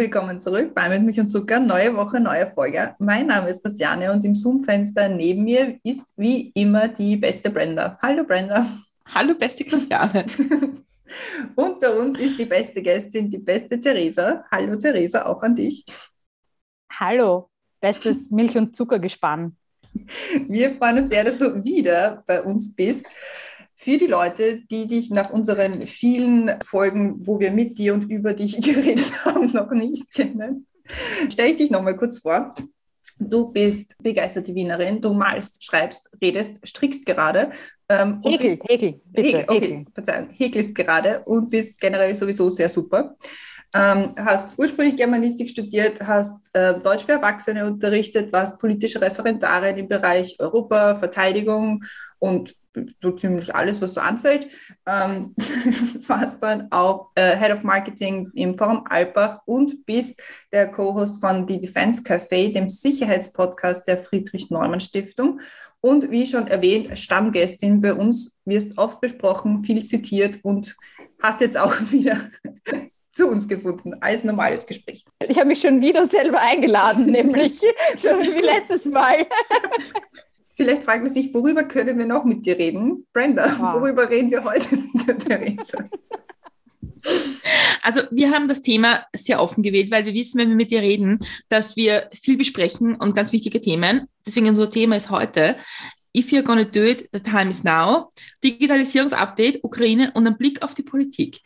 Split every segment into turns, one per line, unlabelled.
Willkommen zurück bei Mit Milch und Zucker, neue Woche, neue Folge. Mein Name ist Christiane und im Zoom-Fenster neben mir ist wie immer die beste Brenda. Hallo Brenda.
Hallo, beste Christiane.
Unter uns ist die beste Gästin, die beste Theresa. Hallo Theresa, auch an dich.
Hallo, bestes Milch- und Zuckergespann.
Wir freuen uns sehr, dass du wieder bei uns bist. Für die Leute, die dich nach unseren vielen Folgen, wo wir mit dir und über dich geredet haben, noch nicht kennen, stelle ich dich noch mal kurz vor. Du bist begeisterte Wienerin, du malst, schreibst, redest, strickst gerade. Ähm,
Häkel,
bist-
Häkel, bitte,
Häkel, okay,
Häkel.
Verzeihung, häkelst gerade und bist generell sowieso sehr super. Ähm, hast ursprünglich Germanistik studiert, hast äh, Deutsch für Erwachsene unterrichtet, warst politische Referendarin im Bereich Europa, Verteidigung und so ziemlich alles, was so anfällt. Ähm, warst dann auch äh, Head of Marketing im Forum Alpbach und bist der Co-Host von The Defense Café, dem Sicherheitspodcast der Friedrich-Neumann-Stiftung. Und wie schon erwähnt, Stammgästin bei uns, wirst oft besprochen, viel zitiert und hast jetzt auch wieder zu uns gefunden als normales Gespräch.
Ich habe mich schon wieder selber eingeladen, nämlich schon wie letztes Mal.
Vielleicht fragt man sich, worüber können wir noch mit dir reden? Brenda,
Wow.
worüber reden wir heute mit der Theresa?
Also wir haben das Thema sehr offen gewählt, weil wir wissen, wenn wir mit dir reden, dass wir viel besprechen und ganz wichtige Themen. Deswegen unser Thema ist heute If you're gonna do it, the time is now. Digitalisierungsupdate, Ukraine und ein Blick auf die Politik.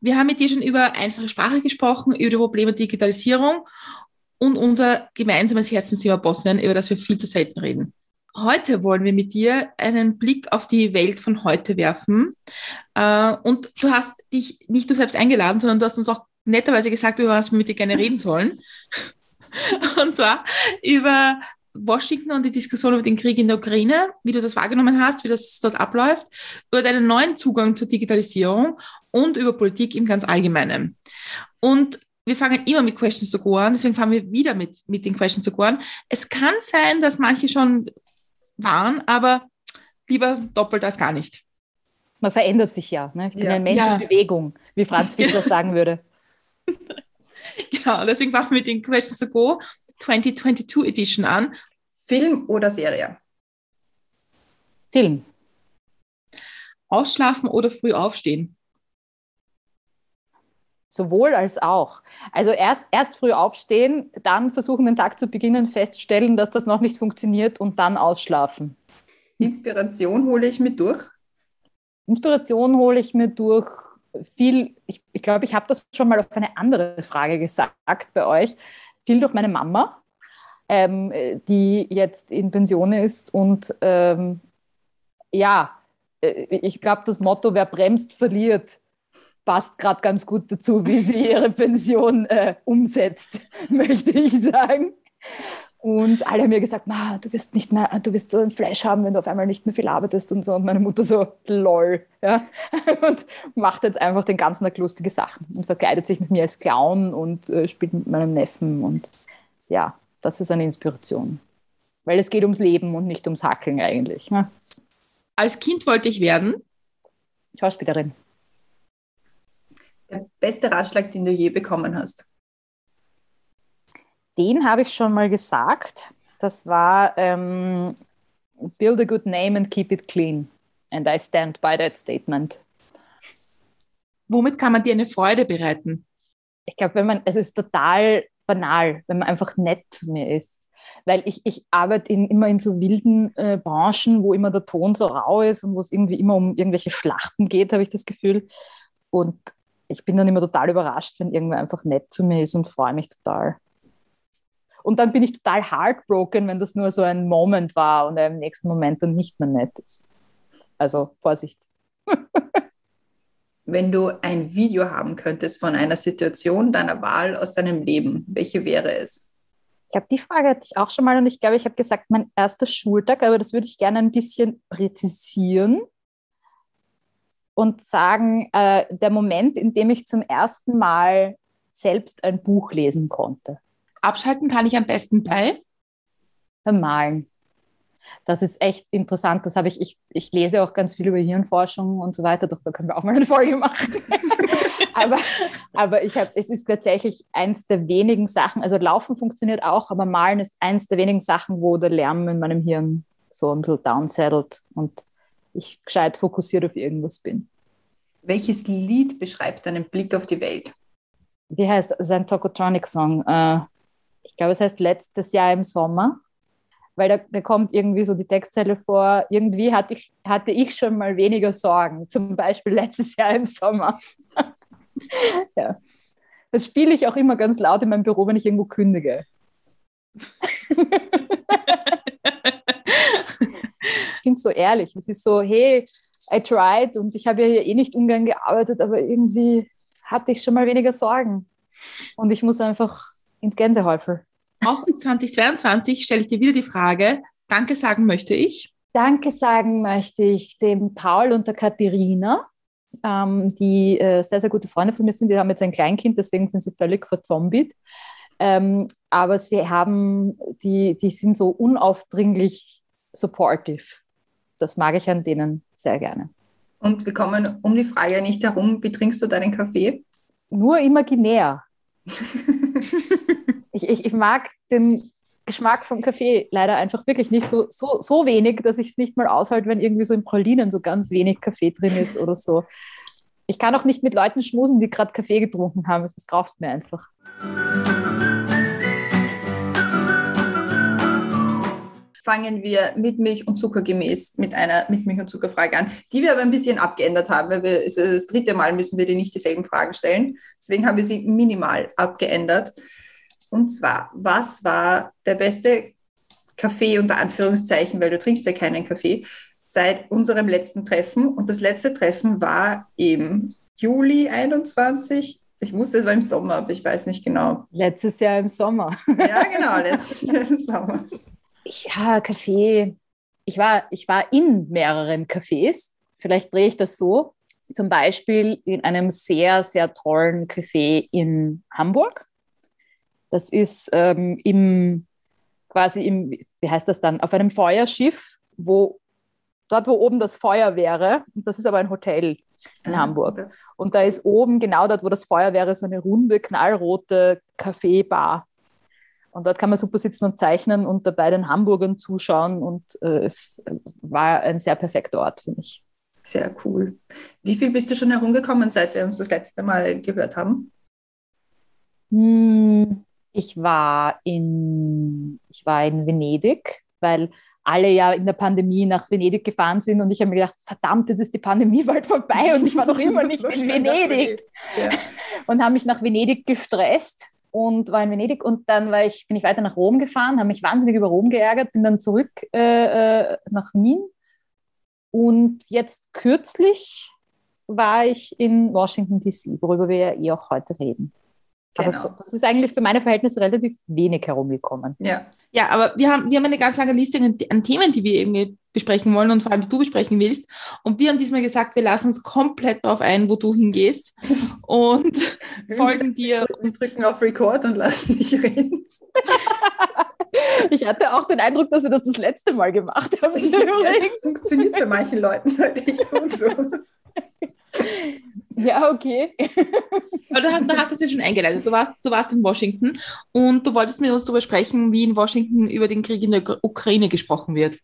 Wir haben mit dir schon über einfache Sprache gesprochen, über die Probleme der Digitalisierung und unser gemeinsames Herzensthema Bosnien, über das wir viel zu selten reden. Heute wollen wir mit dir einen Blick auf die Welt von heute werfen. Äh, und du hast dich nicht nur selbst eingeladen, sondern du hast uns auch netterweise gesagt, über was wir mit dir gerne reden sollen. Und zwar über Washington und die Diskussion über den Krieg in der Ukraine, wie du das wahrgenommen hast, wie das dort abläuft, über deinen neuen Zugang zur Digitalisierung und über Politik im ganz Allgemeinen. Und wir fangen immer mit Questions to Go an, deswegen fangen wir wieder mit, mit den Questions to Go an. Es kann sein, dass manche schon waren, aber lieber doppelt als gar nicht.
Man verändert sich ja. Ne? Ich bin
Ja.
ein Mensch
Ja.
in Bewegung, wie Franz Fischer sagen würde.
Genau, deswegen fangen wir den Questions to Go 2022 Edition an.
Film oder Serie?
Film.
Ausschlafen oder früh aufstehen?
Sowohl als auch. Also erst, erst früh aufstehen, dann versuchen, den Tag zu beginnen, feststellen, dass das noch nicht funktioniert und dann ausschlafen.
Inspiration hole ich mit durch.
Inspiration hole ich mir durch viel, ich glaube, ich, glaub, ich habe das schon mal auf eine andere Frage gesagt bei euch, viel durch meine Mama, ähm, die jetzt in Pension ist und ähm, ja, äh, ich glaube, das Motto, wer bremst, verliert, passt gerade ganz gut dazu, wie sie ihre Pension äh, umsetzt, möchte ich sagen. Und alle haben mir gesagt, Ma, du wirst nicht mehr, du wirst so ein Fleisch haben, wenn du auf einmal nicht mehr viel arbeitest und so. Und meine Mutter so, lol, ja. Und macht jetzt einfach den ganzen Tag lustige Sachen und verkleidet sich mit mir als Clown und äh, spielt mit meinem Neffen. Und ja, das ist eine Inspiration. Weil es geht ums Leben und nicht ums Hackeln eigentlich. Ne?
Als Kind wollte ich werden.
Schauspielerin.
Der beste Ratschlag, den du je bekommen hast.
Den habe ich schon mal gesagt. Das war ähm, Build a good name and keep it clean. And I stand by that statement.
Womit kann man dir eine Freude bereiten?
Ich glaube, wenn man, es ist total banal, wenn man einfach nett zu mir ist. Weil ich, ich arbeite in, immer in so wilden äh, Branchen, wo immer der Ton so rau ist und wo es irgendwie immer um irgendwelche Schlachten geht, habe ich das Gefühl. Und ich bin dann immer total überrascht, wenn irgendwer einfach nett zu mir ist und freue mich total. Und dann bin ich total heartbroken, wenn das nur so ein Moment war und er im nächsten Moment dann nicht mehr nett ist. Also Vorsicht.
Wenn du ein Video haben könntest von einer Situation deiner Wahl aus deinem Leben, welche wäre es?
Ich glaube, die Frage hatte ich auch schon mal und ich glaube, ich habe gesagt, mein erster Schultag, aber das würde ich gerne ein bisschen präzisieren und sagen, äh, der Moment, in dem ich zum ersten Mal selbst ein Buch lesen konnte.
Abschalten kann ich am besten bei?
Beim Malen. Das ist echt interessant. Das habe ich, ich, ich lese auch ganz viel über Hirnforschung und so weiter. Doch, da können wir auch mal eine Folge machen. aber aber ich habe, es ist tatsächlich eins der wenigen Sachen, also Laufen funktioniert auch, aber Malen ist eins der wenigen Sachen, wo der Lärm in meinem Hirn so ein bisschen downsettelt und ich gescheit fokussiert auf irgendwas bin.
Welches Lied beschreibt deinen Blick auf die Welt?
Wie heißt sein Tokotronic-Song? Äh, ich glaube, es heißt letztes Jahr im Sommer weil da, da, kommt irgendwie so die Textzeile vor, irgendwie hatte ich, hatte ich schon mal weniger Sorgen, zum Beispiel letztes Jahr im Sommer. ja. Das spiele ich auch immer ganz laut in meinem Büro, wenn ich irgendwo kündige. ich finde es so ehrlich. Es ist so, hey, I tried und ich habe ja hier eh nicht ungern gearbeitet, aber irgendwie hatte ich schon mal weniger Sorgen. Und ich muss einfach ins Gänsehäufel.
Auch in 2022 stelle ich dir wieder die Frage, danke sagen möchte ich.
Danke sagen möchte ich dem Paul und der Katharina, ähm, die äh, sehr, sehr gute Freunde von mir sind. Die haben jetzt ein Kleinkind, deswegen sind sie völlig verzombiet. Ähm, aber sie haben, die, die sind so unaufdringlich supportive. Das mag ich an denen sehr gerne.
Und wir kommen um die Frage nicht herum, wie trinkst du deinen Kaffee?
Nur imaginär. Ich, ich, ich mag den Geschmack vom Kaffee leider einfach wirklich nicht so, so, so wenig, dass ich es nicht mal aushalte, wenn irgendwie so in Pralinen so ganz wenig Kaffee drin ist oder so. Ich kann auch nicht mit Leuten schmusen, die gerade Kaffee getrunken haben. Es kauft mir einfach.
Fangen wir mit Milch und Zucker gemäß mit einer mit Milch und Zuckerfrage an, die wir aber ein bisschen abgeändert haben, weil wir das dritte Mal müssen wir dir nicht dieselben Fragen stellen. Deswegen haben wir sie minimal abgeändert. Und zwar, was war der beste Kaffee unter Anführungszeichen, weil du trinkst ja keinen Kaffee, seit unserem letzten Treffen? Und das letzte Treffen war im Juli 21. Ich wusste, es war im Sommer, aber ich weiß nicht genau.
Letztes Jahr im Sommer.
Ja, genau, letztes Jahr im Sommer.
Ja, Kaffee. Ich war, ich war in mehreren Cafés. Vielleicht drehe ich das so. Zum Beispiel in einem sehr, sehr tollen Café in Hamburg. Das ist ähm, im, quasi im, wie heißt das dann, auf einem Feuerschiff, wo dort, wo oben das Feuer wäre, das ist aber ein Hotel in ah, Hamburg. Okay. Und da ist oben, genau dort, wo das Feuer wäre, so eine runde, knallrote Kaffeebar. Und dort kann man super sitzen und zeichnen und dabei den Hamburgern zuschauen. Und äh, es war ein sehr perfekter Ort für mich.
Sehr cool. Wie viel bist du schon herumgekommen, seit wir uns das letzte Mal gehört haben?
Hm, ich war in, ich war in Venedig, weil alle ja in der Pandemie nach Venedig gefahren sind und ich habe mir gedacht, verdammt, jetzt ist die Pandemie bald vorbei und ich war noch immer nicht in Venedig. Ja. Und habe mich nach Venedig gestresst und war in Venedig und dann war ich, bin ich weiter nach Rom gefahren, habe mich wahnsinnig über Rom geärgert, bin dann zurück äh, äh nach Wien und jetzt kürzlich war ich in Washington DC, worüber wir ja eh auch heute reden. Genau. Aber so, das ist eigentlich für meine Verhältnisse relativ wenig herumgekommen.
Ja, ja aber wir haben, wir haben eine ganz lange Liste an, Themen, die wir irgendwie besprechen wollen und vor allem, die du besprechen willst. Und wir haben diesmal gesagt, wir lassen uns komplett darauf ein, wo du hingehst und folgen dir.
Und drücken auf Record und lassen dich reden.
ich hatte auch den Eindruck, dass wir das das letzte Mal gemacht haben. Ja,
das funktioniert bei manchen Leuten halt echt gut so.
Ja, okay.
Aber du hast, du hast es ja schon eingeleitet. Du warst, du warst in Washington und du wolltest mit uns darüber sprechen, wie in Washington über den Krieg in der Ukraine gesprochen wird.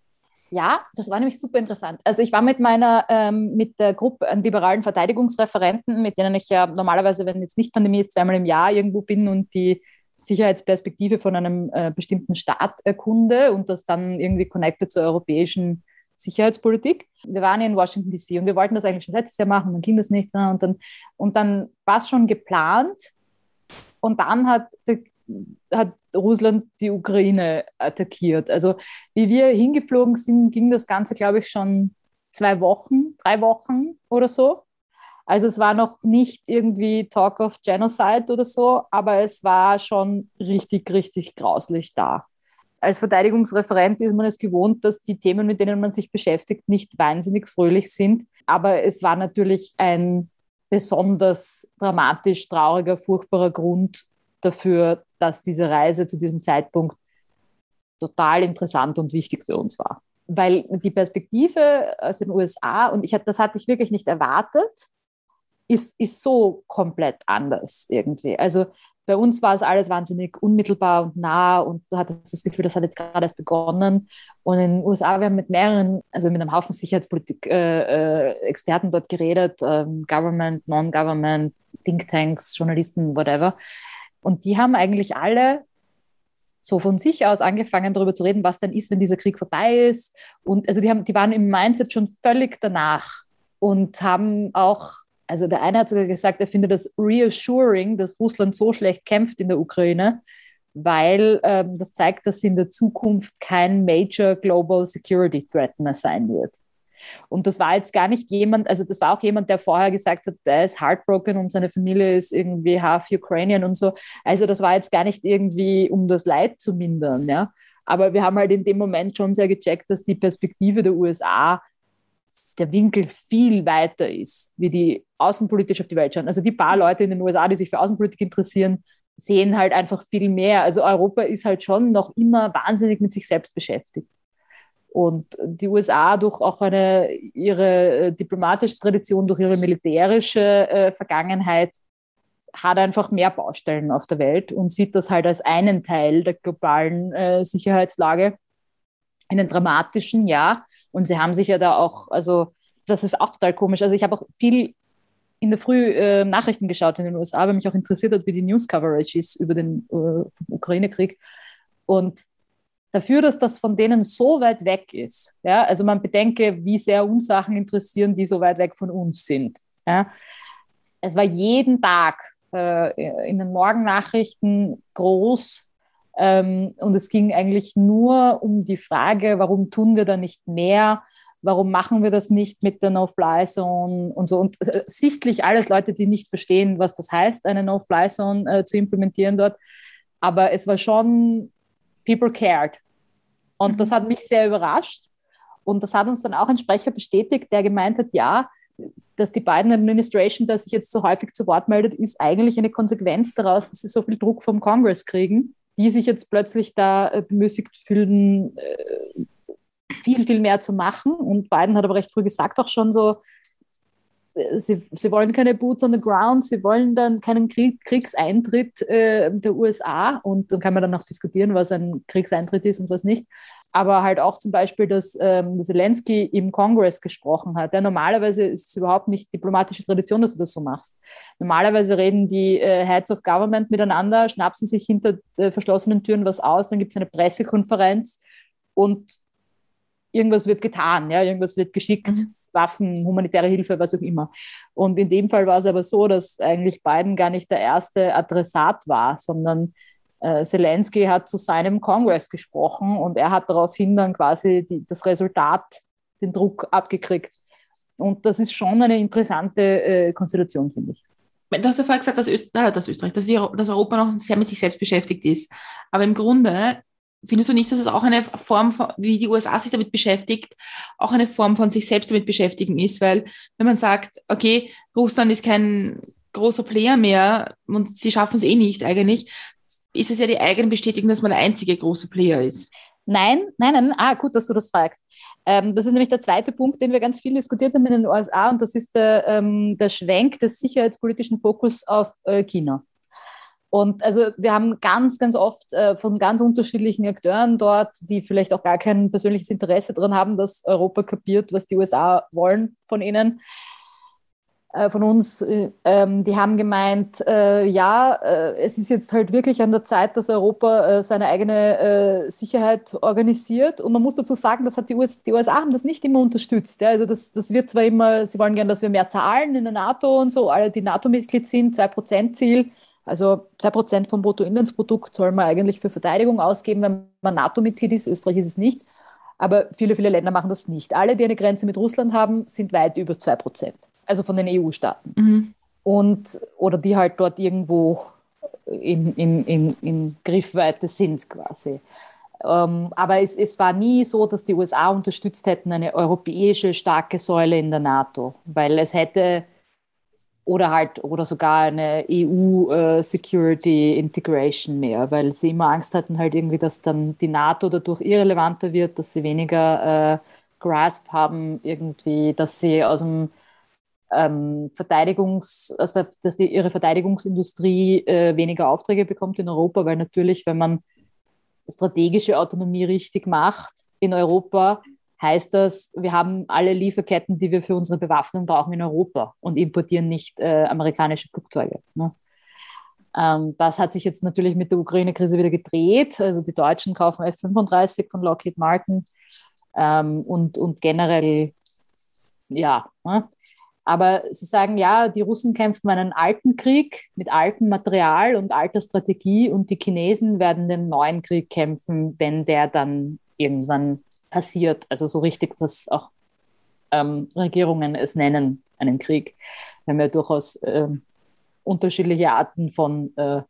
Ja, das war nämlich super interessant. Also ich war mit meiner, ähm, mit der Gruppe an liberalen Verteidigungsreferenten, mit denen ich ja normalerweise, wenn jetzt nicht Pandemie ist, zweimal im Jahr irgendwo bin und die Sicherheitsperspektive von einem äh, bestimmten Staat erkunde und das dann irgendwie connected zur europäischen Sicherheitspolitik. Wir waren in Washington DC und wir wollten das eigentlich schon letztes Jahr machen, dann ging das nicht. Ne? Und dann, und dann war es schon geplant und dann hat, hat Russland die Ukraine attackiert. Also wie wir hingeflogen sind, ging das Ganze, glaube ich, schon zwei Wochen, drei Wochen oder so. Also es war noch nicht irgendwie Talk of Genocide oder so, aber es war schon richtig, richtig grauslich da. Als Verteidigungsreferent ist man es gewohnt, dass die Themen, mit denen man sich beschäftigt, nicht wahnsinnig fröhlich sind. Aber es war natürlich ein besonders dramatisch, trauriger, furchtbarer Grund dafür, dass diese Reise zu diesem Zeitpunkt total interessant und wichtig für uns war. Weil die Perspektive aus den USA, und ich, das hatte ich wirklich nicht erwartet, ist, ist so komplett anders irgendwie. Also bei uns war es alles wahnsinnig unmittelbar und nah und du hattest das Gefühl, das hat jetzt gerade erst begonnen. Und in den USA, wir haben mit mehreren, also mit einem Haufen Sicherheitspolitik-Experten äh, äh, dort geredet, ähm, Government, Non-Government, Thinktanks, Journalisten, whatever. Und die haben eigentlich alle so von sich aus angefangen, darüber zu reden, was denn ist, wenn dieser Krieg vorbei ist. Und also die, haben, die waren im Mindset schon völlig danach und haben auch, also der eine hat sogar gesagt, er findet das reassuring, dass Russland so schlecht kämpft in der Ukraine, weil ähm, das zeigt, dass sie in der Zukunft kein Major Global Security Threat mehr sein wird. Und das war jetzt gar nicht jemand, also das war auch jemand, der vorher gesagt hat, der ist heartbroken und seine Familie ist irgendwie half Ukrainian und so. Also das war jetzt gar nicht irgendwie, um das Leid zu mindern, ja. Aber wir haben halt in dem Moment schon sehr gecheckt, dass die Perspektive der USA der Winkel viel weiter ist, wie die außenpolitisch auf die Welt schauen. Also die paar Leute in den USA, die sich für Außenpolitik interessieren, sehen halt einfach viel mehr. Also Europa ist halt schon noch immer wahnsinnig mit sich selbst beschäftigt. Und die USA durch auch eine, ihre äh, diplomatische Tradition, durch ihre militärische äh, Vergangenheit, hat einfach mehr Baustellen auf der Welt und sieht das halt als einen Teil der globalen äh, Sicherheitslage. Einen dramatischen, ja. Und sie haben sich ja da auch, also das ist auch total komisch. Also ich habe auch viel in der Früh äh, Nachrichten geschaut in den USA, weil mich auch interessiert hat, wie die News Coverage ist über den äh, Ukraine-Krieg. Und dafür, dass das von denen so weit weg ist. Ja? Also man bedenke, wie sehr uns Sachen interessieren, die so weit weg von uns sind. Ja? Es war jeden Tag äh, in den Morgennachrichten groß und es ging eigentlich nur um die Frage, warum tun wir da nicht mehr? Warum machen wir das nicht mit der No-Fly-Zone und so? Und äh, sichtlich alles Leute, die nicht verstehen, was das heißt, eine No-Fly-Zone äh, zu implementieren dort. Aber es war schon people cared. Und mhm. das hat mich sehr überrascht. Und das hat uns dann auch ein Sprecher bestätigt, der gemeint hat, ja, dass die Biden Administration, der sich jetzt so häufig zu Wort meldet, ist eigentlich eine Konsequenz daraus, dass sie so viel Druck vom Kongress kriegen, die sich jetzt plötzlich da äh, bemüßigt fühlen, äh, viel, viel mehr zu machen. Und Biden hat aber recht früh gesagt auch schon so, sie, sie wollen keine Boots on the ground, sie wollen dann keinen Krieg, Kriegseintritt äh, der USA und dann kann man dann auch diskutieren, was ein Kriegseintritt ist und was nicht. Aber halt auch zum Beispiel, dass ähm, Zelensky im Kongress gesprochen hat. Ja, normalerweise ist es überhaupt nicht diplomatische Tradition, dass du das so machst. Normalerweise reden die äh, Heads of Government miteinander, schnapsen sich hinter äh, verschlossenen Türen was aus, dann gibt es eine Pressekonferenz und irgendwas wird getan, ja, irgendwas wird geschickt. Mhm. Waffen, humanitäre Hilfe, was auch immer. Und in dem Fall war es aber so, dass eigentlich Biden gar nicht der erste Adressat war, sondern Zelensky hat zu seinem Kongress gesprochen und er hat daraufhin dann quasi die, das Resultat, den Druck abgekriegt. Und das ist schon eine interessante äh, Konstellation, finde ich.
Du hast ja vorher gesagt, dass, Öst äh, dass Österreich, dass, dass Europa noch sehr mit sich selbst beschäftigt ist. Aber im Grunde Findest du nicht, dass es auch eine Form, von, wie die USA sich damit beschäftigt, auch eine Form von sich selbst damit beschäftigen ist? Weil wenn man sagt, okay, Russland ist kein großer Player mehr und sie schaffen es eh nicht eigentlich, ist es ja die eigene Bestätigung, dass man der einzige große Player ist.
Nein, nein, nein. Ah, gut, dass du das fragst. Ähm, das ist nämlich der zweite Punkt, den wir ganz viel diskutiert haben in den USA, und das ist der, ähm, der Schwenk des sicherheitspolitischen Fokus auf äh, China. Und also wir haben ganz, ganz oft äh, von ganz unterschiedlichen Akteuren dort, die vielleicht auch gar kein persönliches Interesse daran haben, dass Europa kapiert, was die USA wollen von ihnen, von uns. Äh, ähm, die haben gemeint, äh, ja, äh, es ist jetzt halt wirklich an der Zeit, dass Europa äh, seine eigene Sicherheit organisiert. Und man muss dazu sagen, das hat die, US die USA haben das nicht immer unterstützt. Also das, das wird zwar immer, sie wollen gerne, dass wir mehr zahlen in der NATO und so, alle, die NATO-Mitglied sind, 2%-Ziel also 2% vom Bruttoinlandsprodukt soll man eigentlich für Verteidigung ausgeben, wenn man NATO-Mitglied ist. Österreich ist es nicht. Aber viele, viele Länder machen das nicht. Alle, die eine Grenze mit Russland haben, sind weit über 2%. Also von den EU-Staaten.
Mhm.
Und, oder die halt dort irgendwo in, in, in, in Griffweite sind quasi. Ähm, aber es, es war nie so, dass die USA unterstützt hätten eine europäische starke Säule in der NATO, weil es hätte oder halt oder sogar eine EU äh, Security Integration mehr, weil sie immer Angst hatten halt irgendwie, dass dann die NATO dadurch irrelevanter wird, dass sie weniger äh, Grasp haben irgendwie, dass sie aus dem ähm, Verteidigungs, also dass die, ihre Verteidigungsindustrie äh, weniger Aufträge bekommt in Europa, weil natürlich, wenn man strategische Autonomie richtig macht in Europa, heißt das, wir haben alle Lieferketten, die wir für unsere Bewaffnung brauchen in Europa und importieren nicht äh, amerikanische Flugzeuge. Ne? Ähm, das hat sich jetzt natürlich mit der Ukraine-Krise wieder gedreht. Also die Deutschen kaufen F-35 von Lockheed Martin ähm, und, und generell, ja. Ne? Aber sie sagen, ja, die Russen kämpfen einen alten Krieg mit altem Material und alter Strategie und die Chinesen werden den neuen Krieg kämpfen, wenn der dann irgendwann passiert. Also so richtig, dass auch ähm, Regierungen es nennen, einen Krieg. Wir haben ja durchaus äh, unterschiedliche Arten von äh,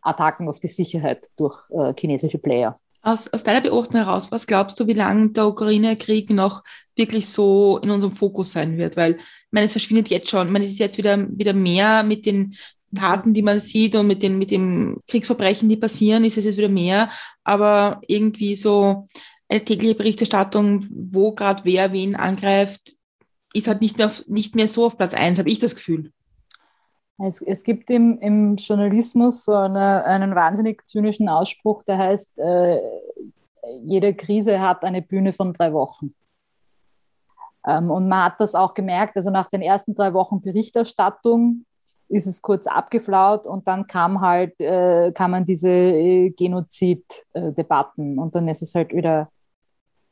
Attacken auf die Sicherheit durch äh, chinesische Player.
Aus, aus deiner Beobachtung heraus, was glaubst du, wie lange der Ukraine-Krieg noch wirklich so in unserem Fokus sein wird? Weil, ich meine, es verschwindet jetzt schon. Ich meine, es ist jetzt wieder, wieder mehr mit den Taten, die man sieht und mit den, mit den Kriegsverbrechen, die passieren, ist es jetzt wieder mehr. Aber irgendwie so eine tägliche Berichterstattung, wo gerade wer wen angreift, ist halt nicht mehr, nicht mehr so auf Platz eins, habe ich das Gefühl.
Es, es gibt im, im, Journalismus so eine, einen wahnsinnig zynischen Ausspruch, der heißt, äh, jede Krise hat eine Bühne von drei Wochen. Ähm, und man hat das auch gemerkt, also nach den ersten drei Wochen Berichterstattung ist es kurz abgeflaut und dann kam halt, äh, kamen diese äh, Genozid-Debatten und dann ist es halt wieder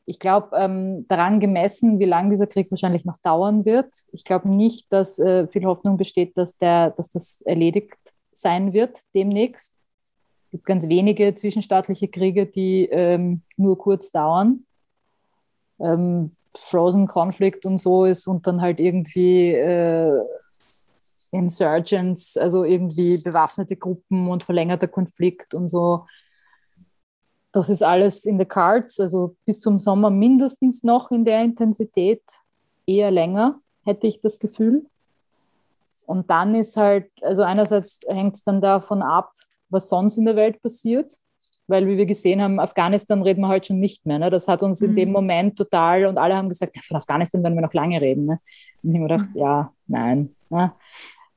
ich glaube, ähm, daran gemessen, wie lange dieser Krieg wahrscheinlich noch dauern wird. Ich glaube nicht, dass äh, viel Hoffnung besteht, dass, der, dass das erledigt sein wird demnächst. Es gibt ganz wenige zwischenstaatliche Kriege, die ähm, nur kurz dauern. Ähm, Frozen Conflict und so ist und dann halt irgendwie äh, Insurgents, also irgendwie bewaffnete Gruppen und verlängerter Konflikt und so das ist alles in the cards, also bis zum Sommer mindestens noch in der Intensität, eher länger, hätte ich das Gefühl. Und dann ist halt, also einerseits hängt es dann davon ab, was sonst in der Welt passiert, weil wie wir gesehen haben, Afghanistan reden wir heute schon nicht mehr. Ne? Das hat uns mhm. in dem mhm. Moment total, und alle haben gesagt, ja, von Afghanistan werden wir noch lange reden. Ne? Und ich habe mir gedacht, mhm. ja, nein. Ne?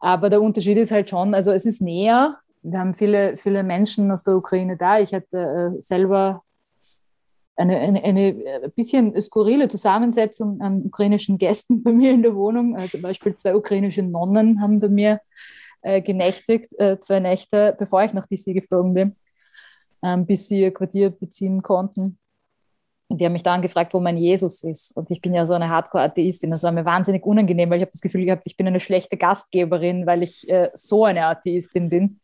Aber der Unterschied ist halt schon, also es ist näher, wir haben viele, viele Menschen aus der Ukraine da. Ich hatte äh, selber eine, eine, eine äh, bisschen skurrile Zusammensetzung an ukrainischen Gästen bei mir in der Wohnung. Also zum Beispiel zwei ukrainische Nonnen haben bei mir genächtigt, zwei Nächte, bevor ich nach DC geflogen bin, ähm, bis sie ihr Quartier beziehen konnten. Und die haben mich dann gefragt, wo mein Jesus ist. Und ich bin ja so eine Hardcore-Atheistin. Das war mir wahnsinnig unangenehm, weil ich habe das Gefühl gehabt, ich bin eine schlechte Gastgeberin, weil ich äh, so eine Atheistin bin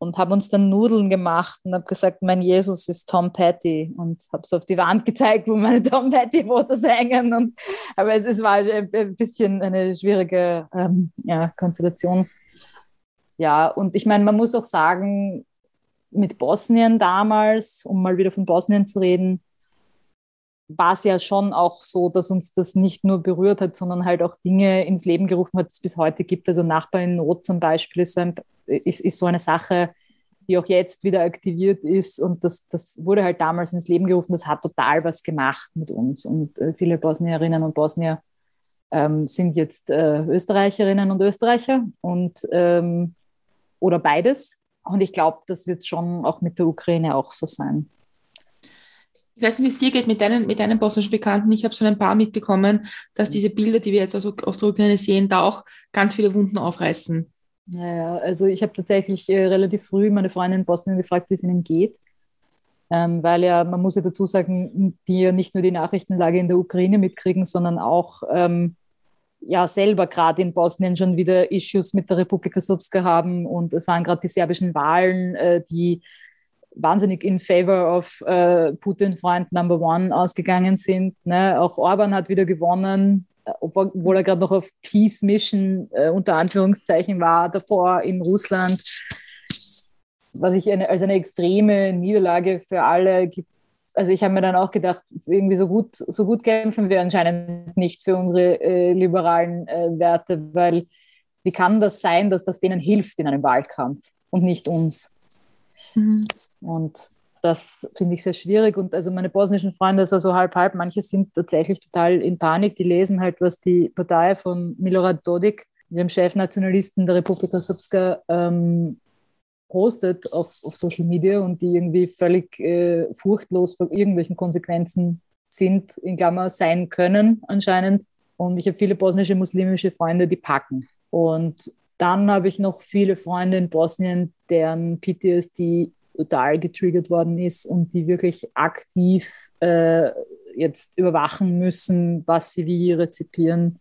und habe uns dann Nudeln gemacht und habe gesagt, mein Jesus ist Tom Petty und habe so auf die Wand gezeigt, wo meine Tom Petty Fotos hängen. Und, aber es, es war ein bisschen eine schwierige ähm, ja, Konstellation. Ja, und ich meine, man muss auch sagen, mit Bosnien damals, um mal wieder von Bosnien zu reden, war es ja schon auch so, dass uns das nicht nur berührt hat, sondern halt auch Dinge ins Leben gerufen hat, die es bis heute gibt. Also Nachbar in Not zum Beispiel ist, ein, ist, ist so eine Sache, die auch jetzt wieder aktiviert ist. Und das, das wurde halt damals ins Leben gerufen. Das hat total was gemacht mit uns. Und äh, viele Bosnierinnen und Bosnier ähm, sind jetzt äh, Österreicherinnen und Österreicher und ähm, oder beides. Und ich glaube, das wird schon auch mit der Ukraine auch so sein.
Ich weiß nicht, wie es dir geht mit deinen, mit deinen bosnischen Bekannten. Ich habe schon ein paar mitbekommen, dass diese Bilder, die wir jetzt aus, der Ukraine sehen, da auch ganz viele Wunden aufreißen.
Ja, also ich habe tatsächlich äh, relativ früh meine Freundin in Bosnien gefragt, wie es ihnen geht. Ähm, weil ja, man muss ja dazu sagen, die ja nicht nur die Nachrichtenlage in der Ukraine mitkriegen, sondern auch ähm, ja selber gerade in Bosnien schon wieder Issues mit der Republika Srpska haben und es waren gerade die serbischen Wahlen, äh, die wahnsinnig in favor of äh, Putin-Freund Number One ausgegangen sind. Ne? Auch Orban hat wieder gewonnen. obwohl er gerade noch auf Peace Mission äh, unter Anführungszeichen war, davor in Russland, was ich eine, als eine extreme Niederlage für alle also ich habe mir dann auch gedacht, irgendwie so gut, so gut kämpfen wir anscheinend nicht für unsere äh, liberalen äh, Werte, weil wie kann das sein, dass das denen hilft in einem Wahlkampf und nicht uns? Mhm. Und das finde ich sehr schwierig. Und also meine bosnischen Freunde, das war halb halb, manche sind tatsächlich total in Panik, die lesen halt, was die Partei von Milorad Dodik, dem Chefnationalisten der Republika Srpska, ähm, postet auf, auf Social Media und die irgendwie völlig äh, furchtlos vor irgendwelchen Konsequenzen sind, in Klammer sein können anscheinend. Und ich habe viele bosnische muslimische Freunde, die packen. Und dann habe ich noch viele Freunde in Bosnien, deren PTSD total getriggert worden ist und die wirklich aktiv äh, jetzt überwachen müssen, was sie wie rezipieren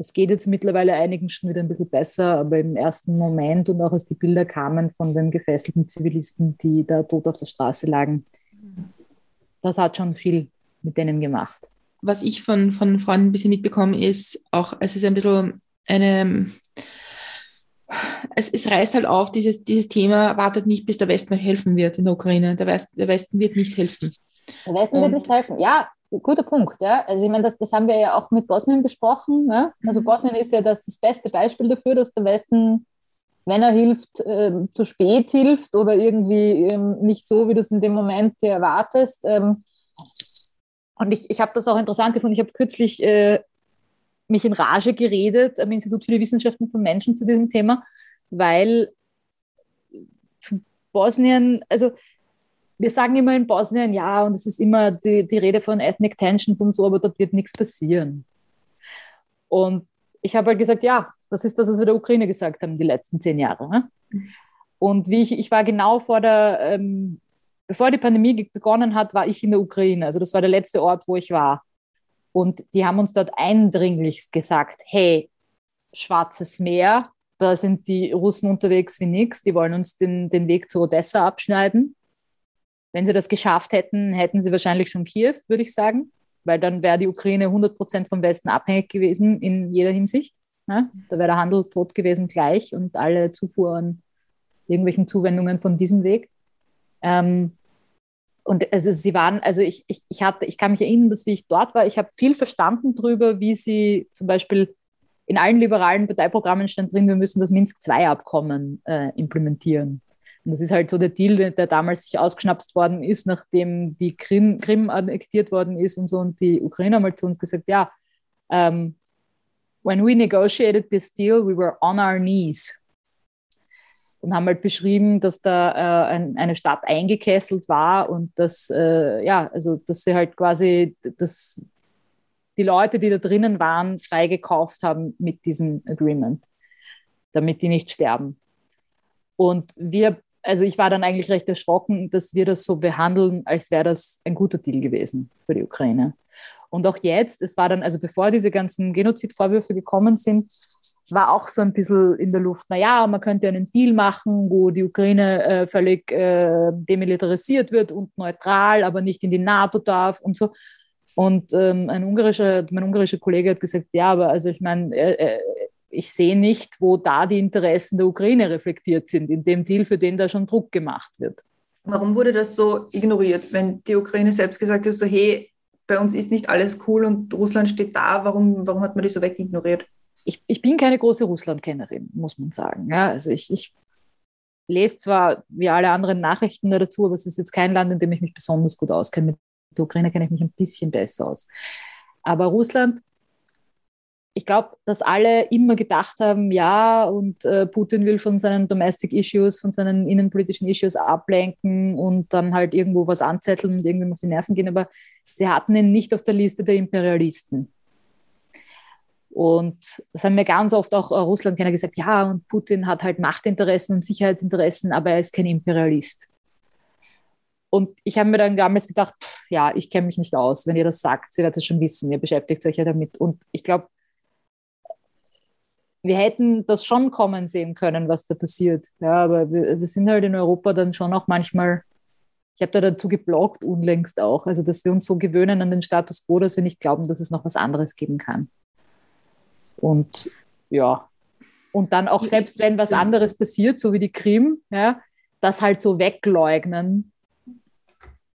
es geht jetzt mittlerweile einigen schon wieder ein bisschen besser, aber im ersten Moment und auch als die Bilder kamen von den gefesselten Zivilisten, die da tot auf der Straße lagen, das hat schon viel mit denen gemacht.
Was ich von, von Freunden ein bisschen mitbekomme, ist auch, es ist ein bisschen eine, es, es reißt halt auf, dieses, dieses Thema wartet nicht, bis der Westen euch helfen wird in der Ukraine. Der, West, der Westen wird nicht helfen.
Der Westen und, wird nicht helfen, ja, guter Punkt, ja. Also ich meine, das, das haben wir ja auch mit Bosnien besprochen. Ne? Also mhm. Bosnien ist ja das, das beste Beispiel dafür, dass der Westen, wenn er hilft, äh, zu spät hilft oder irgendwie ähm, nicht so, wie du es in dem Moment erwartest. Ähm, und ich, ich habe das auch interessant gefunden. Ich habe kürzlich äh, mich in Rage geredet am Institut für die Wissenschaften von Menschen zu diesem Thema, weil zu Bosnien, also wir sagen immer in Bosnien, ja, und es ist immer die, die Rede von Ethnic Tensions und so, aber dort wird nichts passieren. Und ich habe halt gesagt, ja, das ist das, was wir der Ukraine gesagt haben die letzten zehn Jahre. Ne? Und wie ich, ich war genau vor der, ähm, bevor die Pandemie begonnen hat, war ich in der Ukraine. Also das war der letzte Ort, wo ich war. Und die haben uns dort eindringlichst gesagt, hey, Schwarzes Meer, da sind die Russen unterwegs wie nichts, die wollen uns den, den Weg zu Odessa abschneiden. Wenn sie das geschafft hätten, hätten sie wahrscheinlich schon Kiew, würde ich sagen, weil dann wäre die Ukraine 100 Prozent vom Westen abhängig gewesen in jeder Hinsicht. Ja? Da wäre der Handel tot gewesen gleich und alle Zufuhr an irgendwelchen Zuwendungen von diesem Weg. Ähm, und also sie waren, also ich, ich, ich hatte, ich kann mich erinnern, dass wie ich dort war, ich habe viel verstanden darüber, wie sie zum Beispiel in allen liberalen Parteiprogrammen stand drin, wir müssen das Minsk-II-Abkommen äh, implementieren. Und das ist halt so der Deal, der damals sich ausgeschnapst worden ist, nachdem die Krim, Krim annektiert worden ist und so. Und die Ukrainer halt zu uns gesagt, ja, um, ähm, when we negotiated this deal, we were on our knees. Und haben halt beschrieben, dass da äh, ein, eine Stadt eingekesselt war und dass, äh, ja, also, dass sie halt quasi, dass die Leute, die da drinnen waren, freigekauft haben mit diesem Agreement, damit die nicht sterben. Und wir also ich war dann eigentlich recht erschrocken, dass wir das so behandeln, als wäre das ein guter Deal gewesen für die Ukraine. Und auch jetzt, es war dann, also bevor diese ganzen Genozidvorwürfe gekommen sind, war auch so ein bisschen in der Luft, naja, man könnte einen Deal machen, wo die Ukraine äh, völlig äh, demilitarisiert wird und neutral, aber nicht in die NATO darf und so. Und ähm, ein ungarischer, mein ungarischer Kollege hat gesagt, ja, aber also ich meine, äh, äh ich sehe nicht, wo da die Interessen der Ukraine reflektiert sind, in dem Deal, für den da schon Druck gemacht wird.
Warum wurde das so ignoriert, wenn die Ukraine selbst gesagt hat, so hey, bei uns ist nicht alles cool und Russland steht da, warum, warum hat man die so wegignoriert?
Ich, ich bin keine große Russland-Kennerin, muss man sagen. Ja, also ich, ich lese zwar wie alle anderen Nachrichten dazu, aber es ist jetzt kein Land, in dem ich mich besonders gut auskenne. Mit der Ukraine kenne ich mich ein bisschen besser aus. Aber Russland ich glaube, dass alle immer gedacht haben, ja, und äh, Putin will von seinen Domestic Issues, von seinen innenpolitischen Issues ablenken und dann halt irgendwo was anzetteln und irgendwie auf die Nerven gehen, aber sie hatten ihn nicht auf der Liste der Imperialisten. Und das haben mir ganz oft auch äh, Russland-Kenner gesagt, ja, und Putin hat halt Machtinteressen und Sicherheitsinteressen, aber er ist kein Imperialist. Und ich habe mir dann damals gedacht, pff, ja, ich kenne mich nicht aus. Wenn ihr das sagt, ihr werdet es schon wissen, ihr beschäftigt euch ja damit. Und ich glaube, wir hätten das schon kommen sehen können, was da passiert. Ja, aber wir, wir sind halt in Europa dann schon auch manchmal, ich habe da dazu gebloggt unlängst auch, also dass wir uns so gewöhnen an den Status quo, dass wir nicht glauben, dass es noch was anderes geben kann. Und ja, und dann auch selbst wenn was anderes passiert, so wie die Krim, ja, das halt so wegleugnen.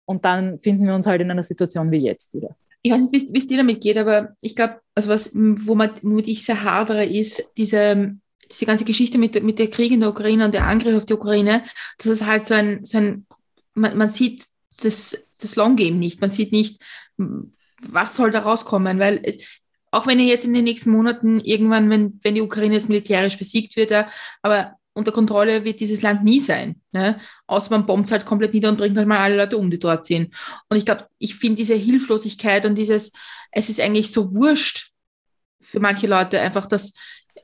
Und dann finden wir uns halt in einer Situation wie jetzt wieder.
Ich weiß nicht, wie es dir damit geht, aber ich glaube, also was, wo man, womit ich sehr hadere, ist diese, diese ganze Geschichte mit, mit der Krieg in der Ukraine und der Angriff auf die Ukraine, dass es halt so ein, so ein man, man sieht das, das Long Game nicht. Man sieht nicht, was soll da rauskommen, weil auch wenn er jetzt in den nächsten Monaten irgendwann, wenn, wenn die Ukraine jetzt militärisch besiegt wird, aber unter Kontrolle wird dieses Land nie sein. Ne? Außer man bombt halt komplett nieder und bringt halt mal alle Leute um, die dort sind. Und ich glaube, ich finde diese Hilflosigkeit und dieses, es ist eigentlich so wurscht für manche Leute, einfach das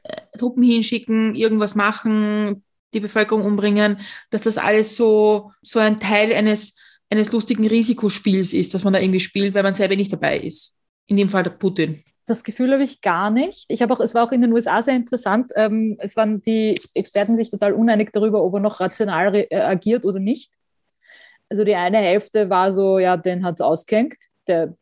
äh, Truppen hinschicken, irgendwas machen, die Bevölkerung umbringen, dass das alles so, so ein Teil eines, eines lustigen Risikospiels ist, dass man da irgendwie spielt, weil man selber nicht dabei ist. In dem Fall der Putin.
Das Gefühl habe ich gar nicht. Ich habe auch, es war auch in den USA sehr interessant. Ähm, es waren die Experten sich total uneinig darüber, ob er noch rational äh, agiert oder nicht. Also die eine Hälfte war so, ja, den hat es ausgehängt. Der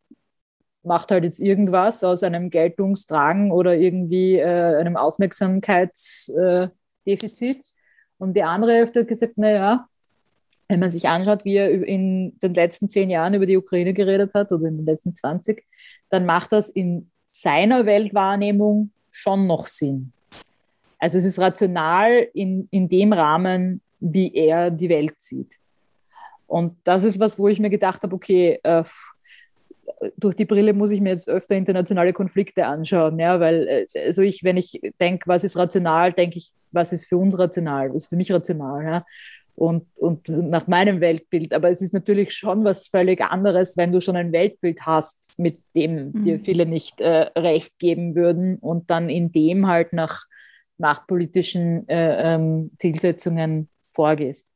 macht halt jetzt irgendwas aus einem Geltungsdrang oder irgendwie äh, einem Aufmerksamkeitsdefizit. Äh, Und die andere Hälfte hat gesagt, naja, wenn man sich anschaut, wie er in den letzten zehn Jahren über die Ukraine geredet hat oder in den letzten 20, dann macht das in seiner Weltwahrnehmung schon noch Sinn. Also es ist rational in, in dem Rahmen, wie er die Welt sieht. Und das ist was, wo ich mir gedacht habe, okay, äh, durch die Brille muss ich mir jetzt öfter internationale Konflikte anschauen, ja, weil äh, also ich, wenn ich denke, was ist rational, denke ich, was ist für uns rational, was ist für mich rational, ja und, und nach meinem Weltbild. Aber es ist natürlich schon was völlig anderes, wenn du schon ein Weltbild hast, mit dem mhm. dir viele nicht äh, recht geben würden und dann in dem halt nach machtpolitischen äh, ähm, Zielsetzungen vorgehst.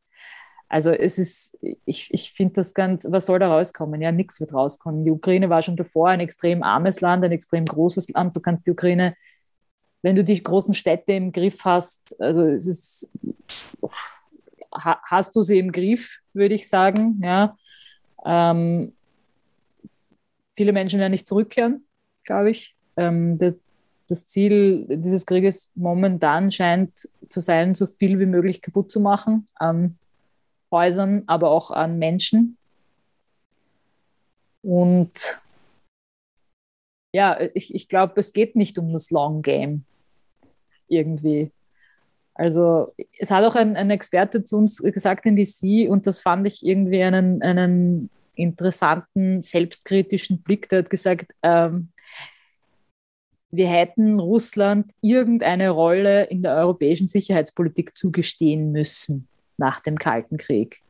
Also es ist, ich, ich finde das ganz, was soll da rauskommen? Ja, nichts wird rauskommen. Die Ukraine war schon davor ein extrem armes Land, ein extrem großes Land. Du kannst die Ukraine, wenn du die großen Städte im Griff hast, also es ist, ha hast du sie im Griff, würde ich sagen. Ja. Ähm, viele Menschen werden nicht zurückkehren, glaube ich. Ähm, das, das Ziel dieses Krieges momentan scheint zu sein, so viel wie möglich kaputt zu machen an Häusern, aber auch an Menschen. Und ja, ich, ich glaube, es geht nicht um das Long Game irgendwie. Also es hat auch ein, ein Experte zu uns gesagt in DC und das fand ich irgendwie einen, einen interessanten, selbstkritischen Blick. Der hat gesagt, ähm, wir hätten Russland irgendeine Rolle in der europäischen Sicherheitspolitik zugestehen müssen nach dem Kalten Krieg.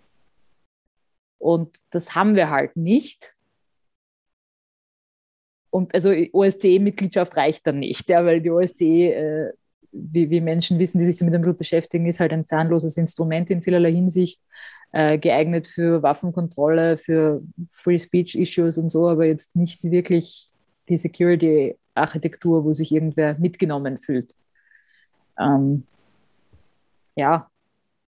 Und das haben wir halt nicht. Und also OSCE-Mitgliedschaft reicht dann nicht, ja, weil die OSCE äh, wie, wie Menschen wissen, die sich damit gut beschäftigen, ist halt ein zahnloses Instrument in vielerlei Hinsicht, äh, geeignet für Waffenkontrolle, für Free Speech Issues und so, aber jetzt nicht wirklich die Security-Architektur, wo sich irgendwer mitgenommen fühlt. Ähm, ja.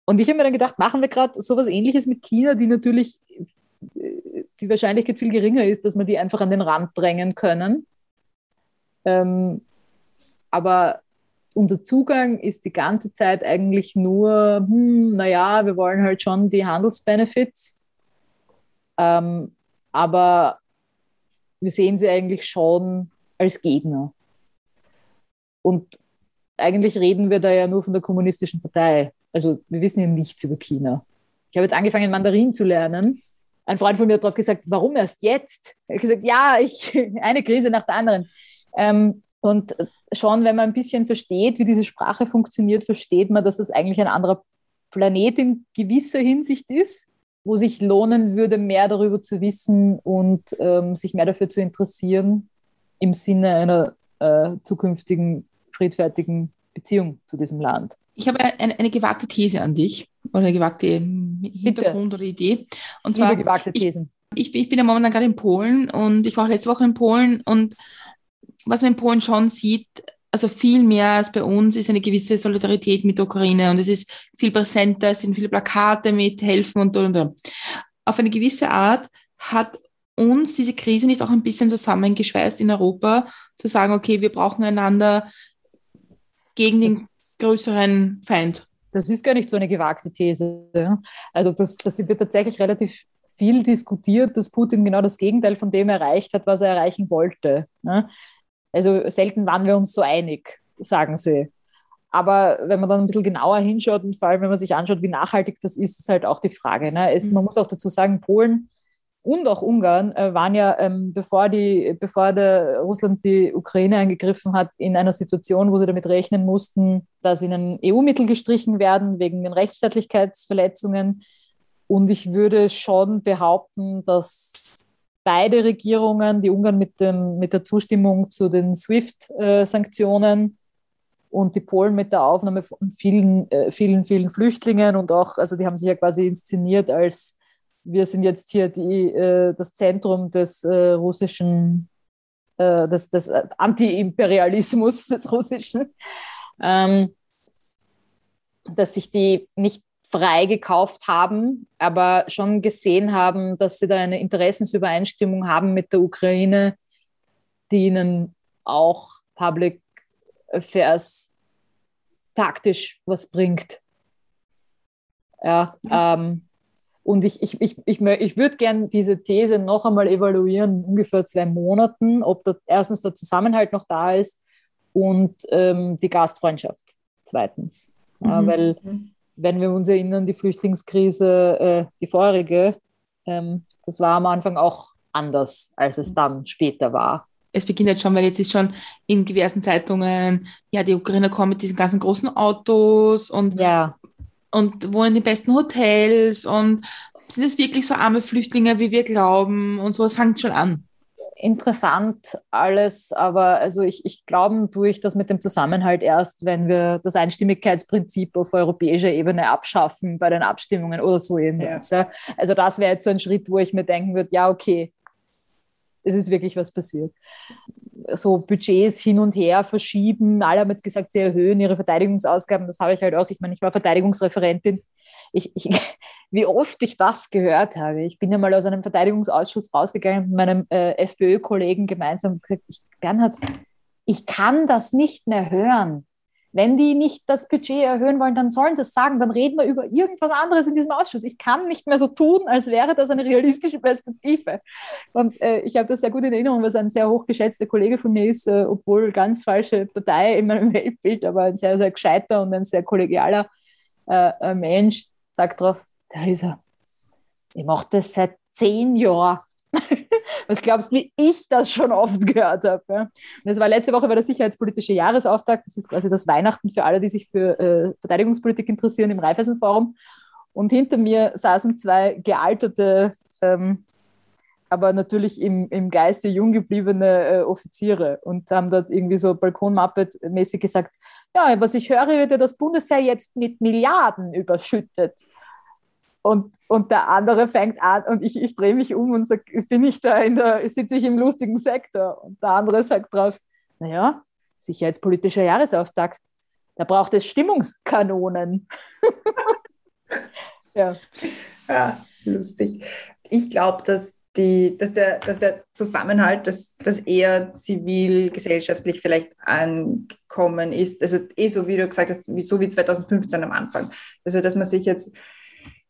Und ich habe mir dann gedacht, machen wir gerade sowas ähnliches mit China, die natürlich äh, die Wahrscheinlichkeit viel geringer ist, dass wir die einfach an den Rand drängen können. Ähm, aber unser Zugang ist die ganze Zeit eigentlich nur, hm, naja, wir wollen halt schon die Handelsbenefits, ähm, aber wir sehen sie eigentlich schon als Gegner. Und eigentlich reden wir da ja nur von der kommunistischen Partei. Also wir wissen ja nichts über China. Ich habe jetzt angefangen, Mandarin zu lernen. Ein Freund von mir hat darauf gesagt, warum erst jetzt? Er hat gesagt, ja, ich, eine Krise nach der anderen. Ähm, und schon, wenn man ein bisschen versteht, wie diese Sprache funktioniert, versteht man, dass das eigentlich ein anderer Planet in gewisser Hinsicht ist, wo sich lohnen würde, mehr darüber zu wissen und ähm, sich mehr dafür zu interessieren im Sinne einer äh, zukünftigen friedfertigen Beziehung zu diesem Land.
Ich habe eine, eine gewagte These an dich oder eine gewagte Hintergrund Bitte. oder Idee. Und zwar gewagte Thesen. Ich, ich, ich bin ja momentan gerade in Polen und ich war auch letzte Woche in Polen und was man in Polen schon sieht, also viel mehr als bei uns ist eine gewisse Solidarität mit der Ukraine und es ist viel präsenter, es sind viele Plakate mit Helfen und und und. Auf eine gewisse Art hat uns diese Krise nicht auch ein bisschen zusammengeschweißt in Europa, zu sagen, okay, wir brauchen einander, gegen den größeren Feind.
Das ist gar nicht so eine gewagte These. Also das, das wird tatsächlich relativ viel diskutiert, dass Putin genau das Gegenteil von dem erreicht hat, was er erreichen wollte. Also selten waren wir uns so einig, sagen sie. Aber wenn man dann ein bisschen genauer hinschaut und vor allem, wenn man sich anschaut, wie nachhaltig das ist, ist halt auch die Frage. Ne? Es, man muss auch dazu sagen, Polen und auch Ungarn äh, waren ja, ähm, bevor, die, bevor der Russland die Ukraine angegriffen hat, in einer Situation, wo sie damit rechnen mussten, dass ihnen EU-Mittel gestrichen werden wegen den Rechtsstaatlichkeitsverletzungen. Und ich würde schon behaupten, dass beide Regierungen, die Ungarn mit, dem, mit der Zustimmung zu den SWIFT-Sanktionen und die Polen mit der Aufnahme von vielen, äh, vielen, vielen Flüchtlingen und auch, also die haben sich ja quasi inszeniert als wir sind jetzt hier die, äh, das Zentrum des äh, russischen, des, des Anti-Imperialismus des russischen, ähm, dass sich die nicht frei gekauft haben, aber schon gesehen haben, dass sie da eine Interessensübereinstimmung haben mit der Ukraine, die ihnen auch Public Affairs taktisch was bringt. Ja, ähm, und ich, ich, ich, ich, ich würde gerne diese These noch einmal evaluieren, in ungefähr zwei Monaten, ob da erstens der Zusammenhalt noch da ist und ähm, die Gastfreundschaft zweitens. Mhm. Ja, weil, wenn wir uns erinnern, die Flüchtlingskrise, äh, die vorherige, ähm, das war am Anfang auch anders, als es dann später war.
Es beginnt jetzt schon, weil jetzt ist schon in diversen Zeitungen, ja, die Ukrainer kommen mit diesen ganzen großen Autos und
ja
und wohnen in den besten Hotels und sind es wirklich so arme Flüchtlinge, wie wir glauben und sowas fängt schon an.
Interessant alles, aber also ich, ich glaube durch das mit dem Zusammenhalt erst, wenn wir das Einstimmigkeitsprinzip auf europäischer Ebene abschaffen bei den Abstimmungen oder so irgendwas. Ja. Also das wäre jetzt so ein Schritt, wo ich mir denken würde, ja, okay, es ist wirklich was passiert. So Budgets hin und her verschieben. Alle haben jetzt gesagt, sie erhöhen ihre Verteidigungsausgaben. Das habe ich halt auch. Ich meine, ich war Verteidigungsreferentin. Ich, ich, wie oft ich das gehört habe. Ich bin ja mal aus einem Verteidigungsausschuss rausgegangen mit meinem äh, FPÖ-Kollegen gemeinsam und gesagt, ich, Bernhard, ich kann das nicht mehr hören. Wenn die nicht das Budget erhöhen wollen, dann sollen sie es sagen, dann reden wir über irgendwas anderes in diesem Ausschuss. Ich kann nicht mehr so tun, als wäre das eine realistische Perspektive. Und äh, ich habe das sehr gut in Erinnerung, was ein sehr hochgeschätzter Kollege von mir ist, äh, obwohl ganz falsche Partei in meinem Weltbild, aber ein sehr, sehr gescheiter und ein sehr kollegialer äh, Mensch, sagt drauf, da ist er. Ich mache das seit zehn Jahren. Was glaubst du, wie ich das schon oft gehört habe? Ja? Und das war letzte Woche bei der sicherheitspolitische Jahresauftakt. Das ist quasi das Weihnachten für alle, die sich für äh, Verteidigungspolitik interessieren im Raiffeisenforum. Und hinter mir saßen zwei gealterte, ähm, aber natürlich im, im Geiste jung gebliebene äh, Offiziere und haben dort irgendwie so Balkonmappet-mäßig gesagt, ja, was ich höre, wird ja das Bundesheer jetzt mit Milliarden überschüttet. Und, und der andere fängt an und ich, ich drehe mich um und sage, bin ich da in der, sitze ich im lustigen Sektor? Und der andere sagt drauf, naja, sicherheitspolitischer Jahresauftakt, da braucht es Stimmungskanonen.
ja. ja, lustig. Ich glaube, dass, die, dass, der, dass der Zusammenhalt, dass das eher zivilgesellschaftlich vielleicht angekommen ist, also eh so wie du gesagt hast, so wie 2015 am Anfang. Also dass man sich jetzt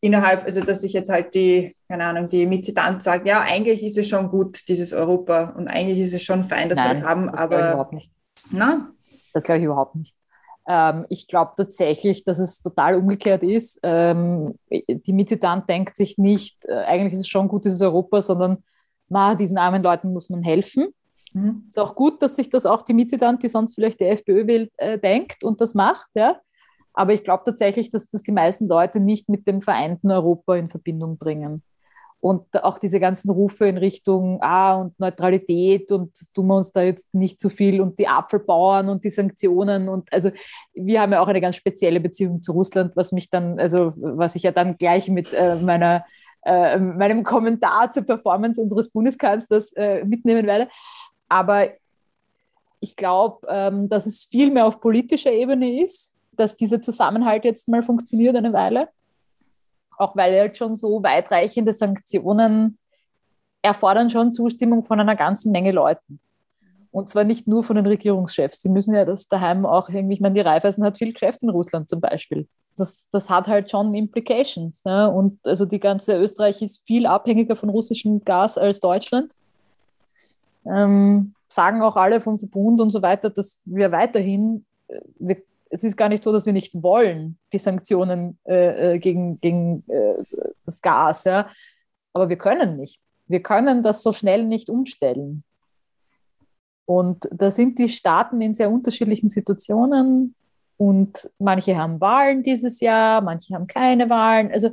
innerhalb, also dass ich jetzt halt die, keine Ahnung, die Mitzitant sagt, ja, eigentlich ist es schon gut, dieses Europa und eigentlich ist es schon fein, dass Nein, wir das haben, das aber. Ich überhaupt nicht.
Na? Das glaube ich überhaupt nicht. Ähm, ich glaube tatsächlich, dass es total umgekehrt ist. Ähm, die Mitzitant denkt sich nicht, äh, eigentlich ist es schon gut, dieses Europa, sondern ma, diesen armen Leuten muss man helfen. Mhm. Ist auch gut, dass sich das auch die Mitzitant, die sonst vielleicht die FPÖ will, äh, denkt und das macht, ja. Aber ich glaube tatsächlich, dass das die meisten Leute nicht mit dem vereinten Europa in Verbindung bringen. Und auch diese ganzen Rufe in Richtung ah, und Neutralität und tun wir uns da jetzt nicht zu viel und die Apfelbauern und die Sanktionen und also wir haben ja auch eine ganz spezielle Beziehung zu Russland, was mich dann, also was ich ja dann gleich mit äh, meiner, äh, meinem Kommentar zur Performance unseres Bundeskanzlers äh, mitnehmen werde. Aber ich glaube, ähm, dass es viel mehr auf politischer Ebene ist dass dieser Zusammenhalt jetzt mal funktioniert eine Weile. Auch weil jetzt schon so weitreichende Sanktionen erfordern schon Zustimmung von einer ganzen Menge Leuten. Und zwar nicht nur von den Regierungschefs. Sie müssen ja das daheim auch irgendwie, ich meine, die Raiffeisen hat viel Geschäft in Russland zum Beispiel. Das, das hat halt schon Implications. Ja? Und also die ganze Österreich ist viel abhängiger von russischem Gas als Deutschland. Ähm, sagen auch alle vom Verbund und so weiter, dass wir weiterhin, äh, wir, es ist gar nicht so, dass wir nicht wollen, die Sanktionen äh, äh, gegen, gegen äh, das Gas, ja? aber wir können nicht. Wir können das so schnell nicht umstellen. Und da sind die Staaten in sehr unterschiedlichen Situationen und manche haben Wahlen dieses Jahr, manche haben keine Wahlen. Also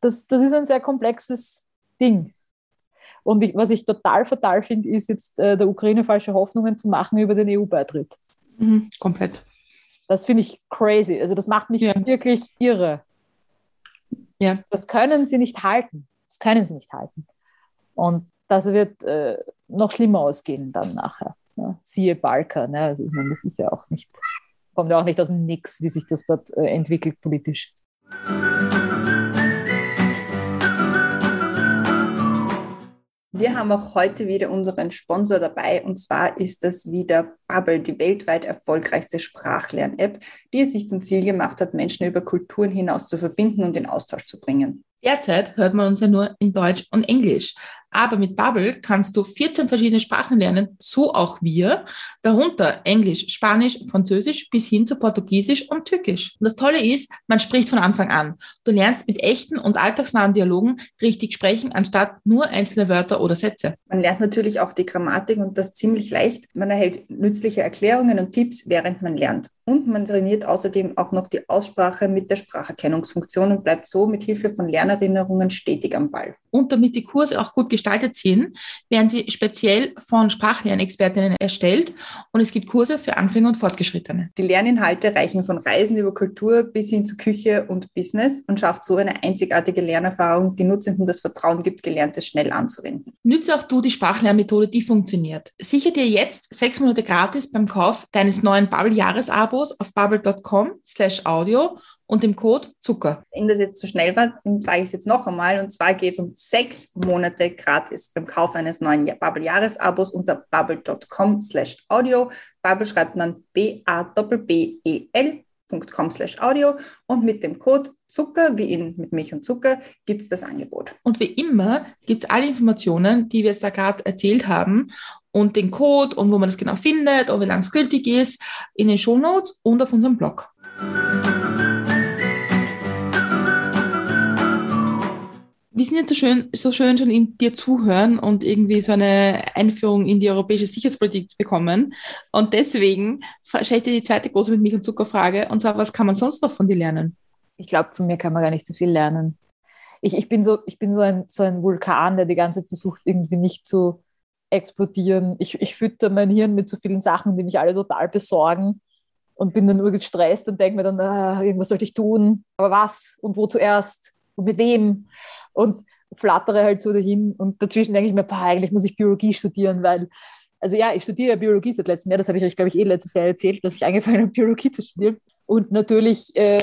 das, das ist ein sehr komplexes Ding. Und ich, was ich total fatal finde, ist jetzt äh, der Ukraine falsche Hoffnungen zu machen über den EU-Beitritt.
Mhm, komplett.
Das finde ich crazy. Also das macht mich ja. wirklich irre. Ja. Das können sie nicht halten. Das können sie nicht halten. Und das wird äh, noch schlimmer ausgehen dann nachher. Ja. Siehe Balkan. Ne? Also ich meine, das ist ja auch nicht, kommt ja auch nicht aus dem Nix, wie sich das dort äh, entwickelt politisch.
Wir haben auch heute wieder unseren Sponsor dabei und zwar ist das wieder Bubble, die weltweit erfolgreichste Sprachlern-App, die es sich zum Ziel gemacht hat, Menschen über Kulturen hinaus zu verbinden und in Austausch zu bringen.
Derzeit hört man uns ja nur in Deutsch und Englisch. Aber mit Bubble kannst du 14 verschiedene Sprachen lernen, so auch wir. Darunter Englisch, Spanisch, Französisch bis hin zu Portugiesisch und Türkisch. Und das Tolle ist, man spricht von Anfang an. Du lernst mit echten und alltagsnahen Dialogen richtig sprechen, anstatt nur einzelne Wörter oder Sätze.
Man lernt natürlich auch die Grammatik und das ziemlich leicht. Man erhält nützliche Erklärungen und Tipps, während man lernt. Und man trainiert außerdem auch noch die Aussprache mit der Spracherkennungsfunktion und bleibt so mit Hilfe von Lernerinnerungen stetig am Ball.
Und damit die Kurse auch gut gestaltet sind, werden sie speziell von Sprachlernexpertinnen erstellt und es gibt Kurse für Anfänger und Fortgeschrittene.
Die Lerninhalte reichen von Reisen über Kultur bis hin zu Küche und Business und schafft so eine einzigartige Lernerfahrung, die Nutzenden das Vertrauen gibt, Gelerntes schnell anzuwenden.
Nütze auch du die Sprachlernmethode, die funktioniert. Sichere dir jetzt sechs Monate gratis beim Kauf deines neuen Bubble-Jahresabos Abos auf bubble.com slash audio und dem Code Zucker.
Wenn das jetzt zu so schnell war, dann sage ich es jetzt noch einmal. Und zwar geht es um sechs Monate gratis beim Kauf eines neuen Bubble-Jahresabos unter bubble.com slash audio. Bubble schreibt man B-A-B-B-E-L.com slash audio und mit dem Code Zucker, wie in mit Milch und Zucker, gibt es das Angebot.
Und wie immer gibt es alle Informationen, die wir jetzt da gerade erzählt haben und den Code und wo man das genau findet und wie lange es gültig ist, in den Shownotes und auf unserem Blog. Sind jetzt so schön, so schön schon in dir zuhören und irgendwie so eine Einführung in die europäische Sicherheitspolitik zu bekommen. Und deswegen stelle ich dir die zweite große mit Milch und Zucker Frage. Und zwar, was kann man sonst noch von dir lernen?
Ich glaube, von mir kann man gar nicht so viel lernen. Ich, ich bin, so, ich bin so, ein, so ein Vulkan, der die ganze Zeit versucht, irgendwie nicht zu explodieren. Ich, ich fütter mein Hirn mit so vielen Sachen, die mich alle total besorgen und bin dann nur gestresst und denke mir dann, ah, irgendwas sollte ich tun, aber was und wo zuerst und mit wem und flattere halt so dahin und dazwischen denke ich mir, pah, eigentlich muss ich Biologie studieren, weil, also ja, ich studiere Biologie seit letztem Jahr, das habe ich euch, glaube ich, eh letztes Jahr erzählt, dass ich angefangen habe, Biologie zu studieren. Und natürlich äh,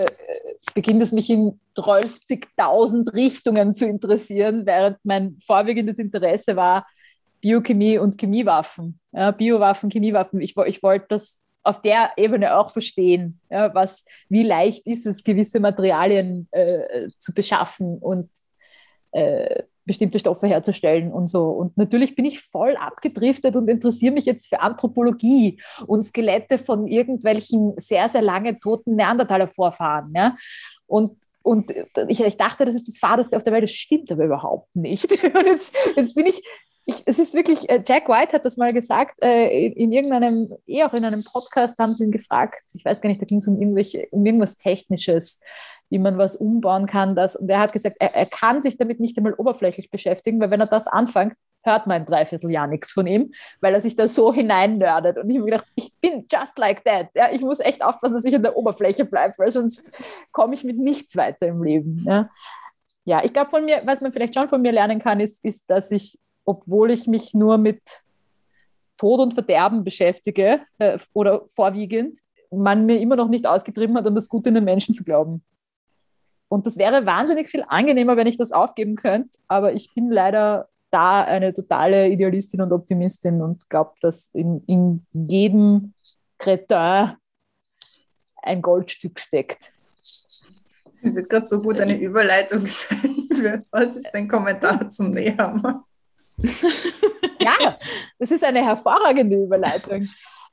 beginnt es mich in 30.000 Richtungen zu interessieren, während mein vorwiegendes Interesse war, Biochemie und Chemiewaffen, ja, Biowaffen, Chemiewaffen. Ich, ich wollte das auf der Ebene auch verstehen, ja, was, wie leicht ist es, gewisse Materialien äh, zu beschaffen und äh, bestimmte Stoffe herzustellen und so. Und natürlich bin ich voll abgedriftet und interessiere mich jetzt für Anthropologie und Skelette von irgendwelchen sehr, sehr lange toten Neandertaler-Vorfahren. Ja? Und und ich, ich, dachte, das ist das Fahreste auf der Welt. Das stimmt aber überhaupt nicht. Und jetzt, jetzt bin ich ich, es ist wirklich, äh, Jack White hat das mal gesagt, äh, in, in, irgendeinem, eh auch in einem Podcast haben sie ihn gefragt, ich weiß gar nicht, da ging es um, um irgendwas Technisches, wie man was umbauen kann. Das, und er hat gesagt, er, er kann sich damit nicht einmal oberflächlich beschäftigen, weil wenn er das anfängt, hört man ein Dreivierteljahr nichts von ihm, weil er sich da so hineinnördet. Und ich habe gedacht, ich bin just like that. Ja, ich muss echt aufpassen, dass ich an der Oberfläche bleibe, weil sonst komme ich mit nichts weiter im Leben. Ja, ja ich glaube, von mir, was man vielleicht schon von mir lernen kann, ist, ist dass ich obwohl ich mich nur mit Tod und Verderben beschäftige äh, oder vorwiegend, man mir immer noch nicht ausgetrieben hat, an das Gute in den Menschen zu glauben. Und das wäre wahnsinnig viel angenehmer, wenn ich das aufgeben könnte, aber ich bin leider da eine totale Idealistin und Optimistin und glaube, dass in, in jedem Cretin ein Goldstück steckt.
Das wird gerade so gut eine Überleitung sein. Was ist dein Kommentar zum Nehammer?
Ja, das ist eine hervorragende Überleitung.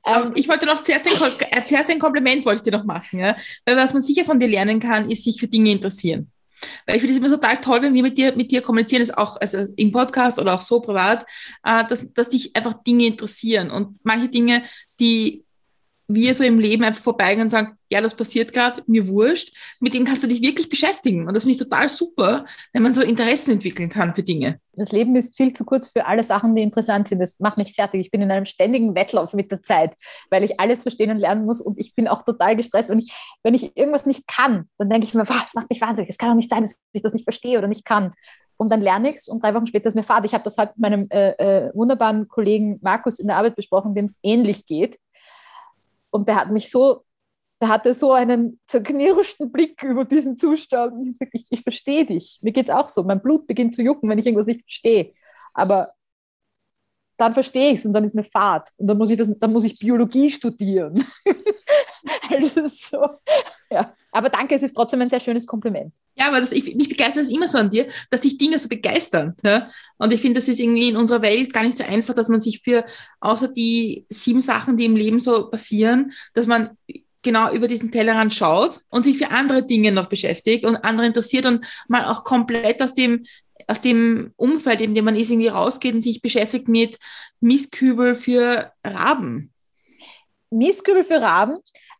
Ähm, ich wollte noch zuerst ein, zuerst ein Kompliment wollte ich dir noch machen, ja? weil was man sicher von dir lernen kann, ist sich für Dinge interessieren. Weil ich finde es immer total toll, wenn wir mit dir, mit dir kommunizieren, ist auch also im Podcast oder auch so privat, äh, dass, dass dich einfach Dinge interessieren und manche Dinge, die wir so im Leben einfach vorbeigehen und sagen, ja, das passiert gerade, mir wurscht, mit dem kannst du dich wirklich beschäftigen. Und das finde ich total super, wenn man so Interessen entwickeln kann für Dinge.
Das Leben ist viel zu kurz für alle Sachen, die interessant sind. Das macht mich fertig. Ich bin in einem ständigen Wettlauf mit der Zeit, weil ich alles verstehen und lernen muss und ich bin auch total gestresst. Und ich, wenn ich irgendwas nicht kann, dann denke ich mir, das macht mich wahnsinnig. Es kann doch nicht sein, dass ich das nicht verstehe oder nicht kann. Und dann lerne ich es und drei Wochen später ist mir fad. Ich habe das heute mit meinem äh, äh, wunderbaren Kollegen Markus in der Arbeit besprochen, dem es ähnlich geht und der hat mich so, der hatte so einen zerknirschten Blick über diesen Zustand. Ich gesagt, ich, ich verstehe dich. Mir geht es auch so. Mein Blut beginnt zu jucken, wenn ich irgendwas nicht verstehe. Aber dann verstehe ich es und dann ist mir Fahrt. Und dann muss ich, das, dann muss ich Biologie studieren. also so, ja. Aber danke, es ist trotzdem ein sehr schönes Kompliment.
Ja, aber das, ich, mich begeistert es immer so an dir, dass sich Dinge so begeistern. Ja? Und ich finde, das ist irgendwie in unserer Welt gar nicht so einfach, dass man sich für, außer die sieben Sachen, die im Leben so passieren, dass man genau über diesen Tellerrand schaut und sich für andere Dinge noch beschäftigt und andere interessiert und mal auch komplett aus dem aus dem Umfeld, in dem man ist, irgendwie rausgeht und sich beschäftigt mit Mistkübel für Raben.
Mistkübel für Raben,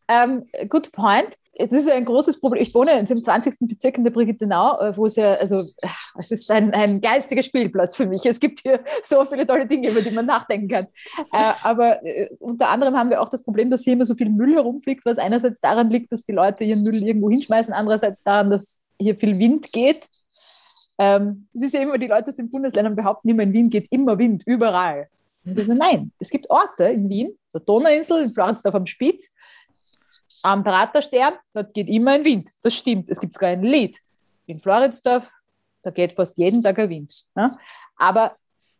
ähm, good point das ist ein großes Problem. Ich wohne im 20. Bezirk in der Brigittenau, äh, wo es ja, also es ist ein, ein geistiger Spielplatz für mich. Es gibt hier so viele tolle Dinge, über die man nachdenken kann. Äh, aber äh, unter anderem haben wir auch das Problem, dass hier immer so viel Müll herumfliegt, was einerseits daran liegt, dass die Leute ihren Müll irgendwo hinschmeißen, andererseits daran, dass hier viel Wind geht. Ähm, es ist ja immer, die Leute aus den Bundesländern behaupten immer, in Wien geht immer Wind, überall. Und ich so, nein, es gibt Orte in Wien, der Donauinsel, in Floridsdorf am Spitz, am Praterstern, dort geht immer ein Wind. Das stimmt. Es gibt sogar ein Lied. In Floridsdorf, da geht fast jeden Tag ein Wind. Ja? Aber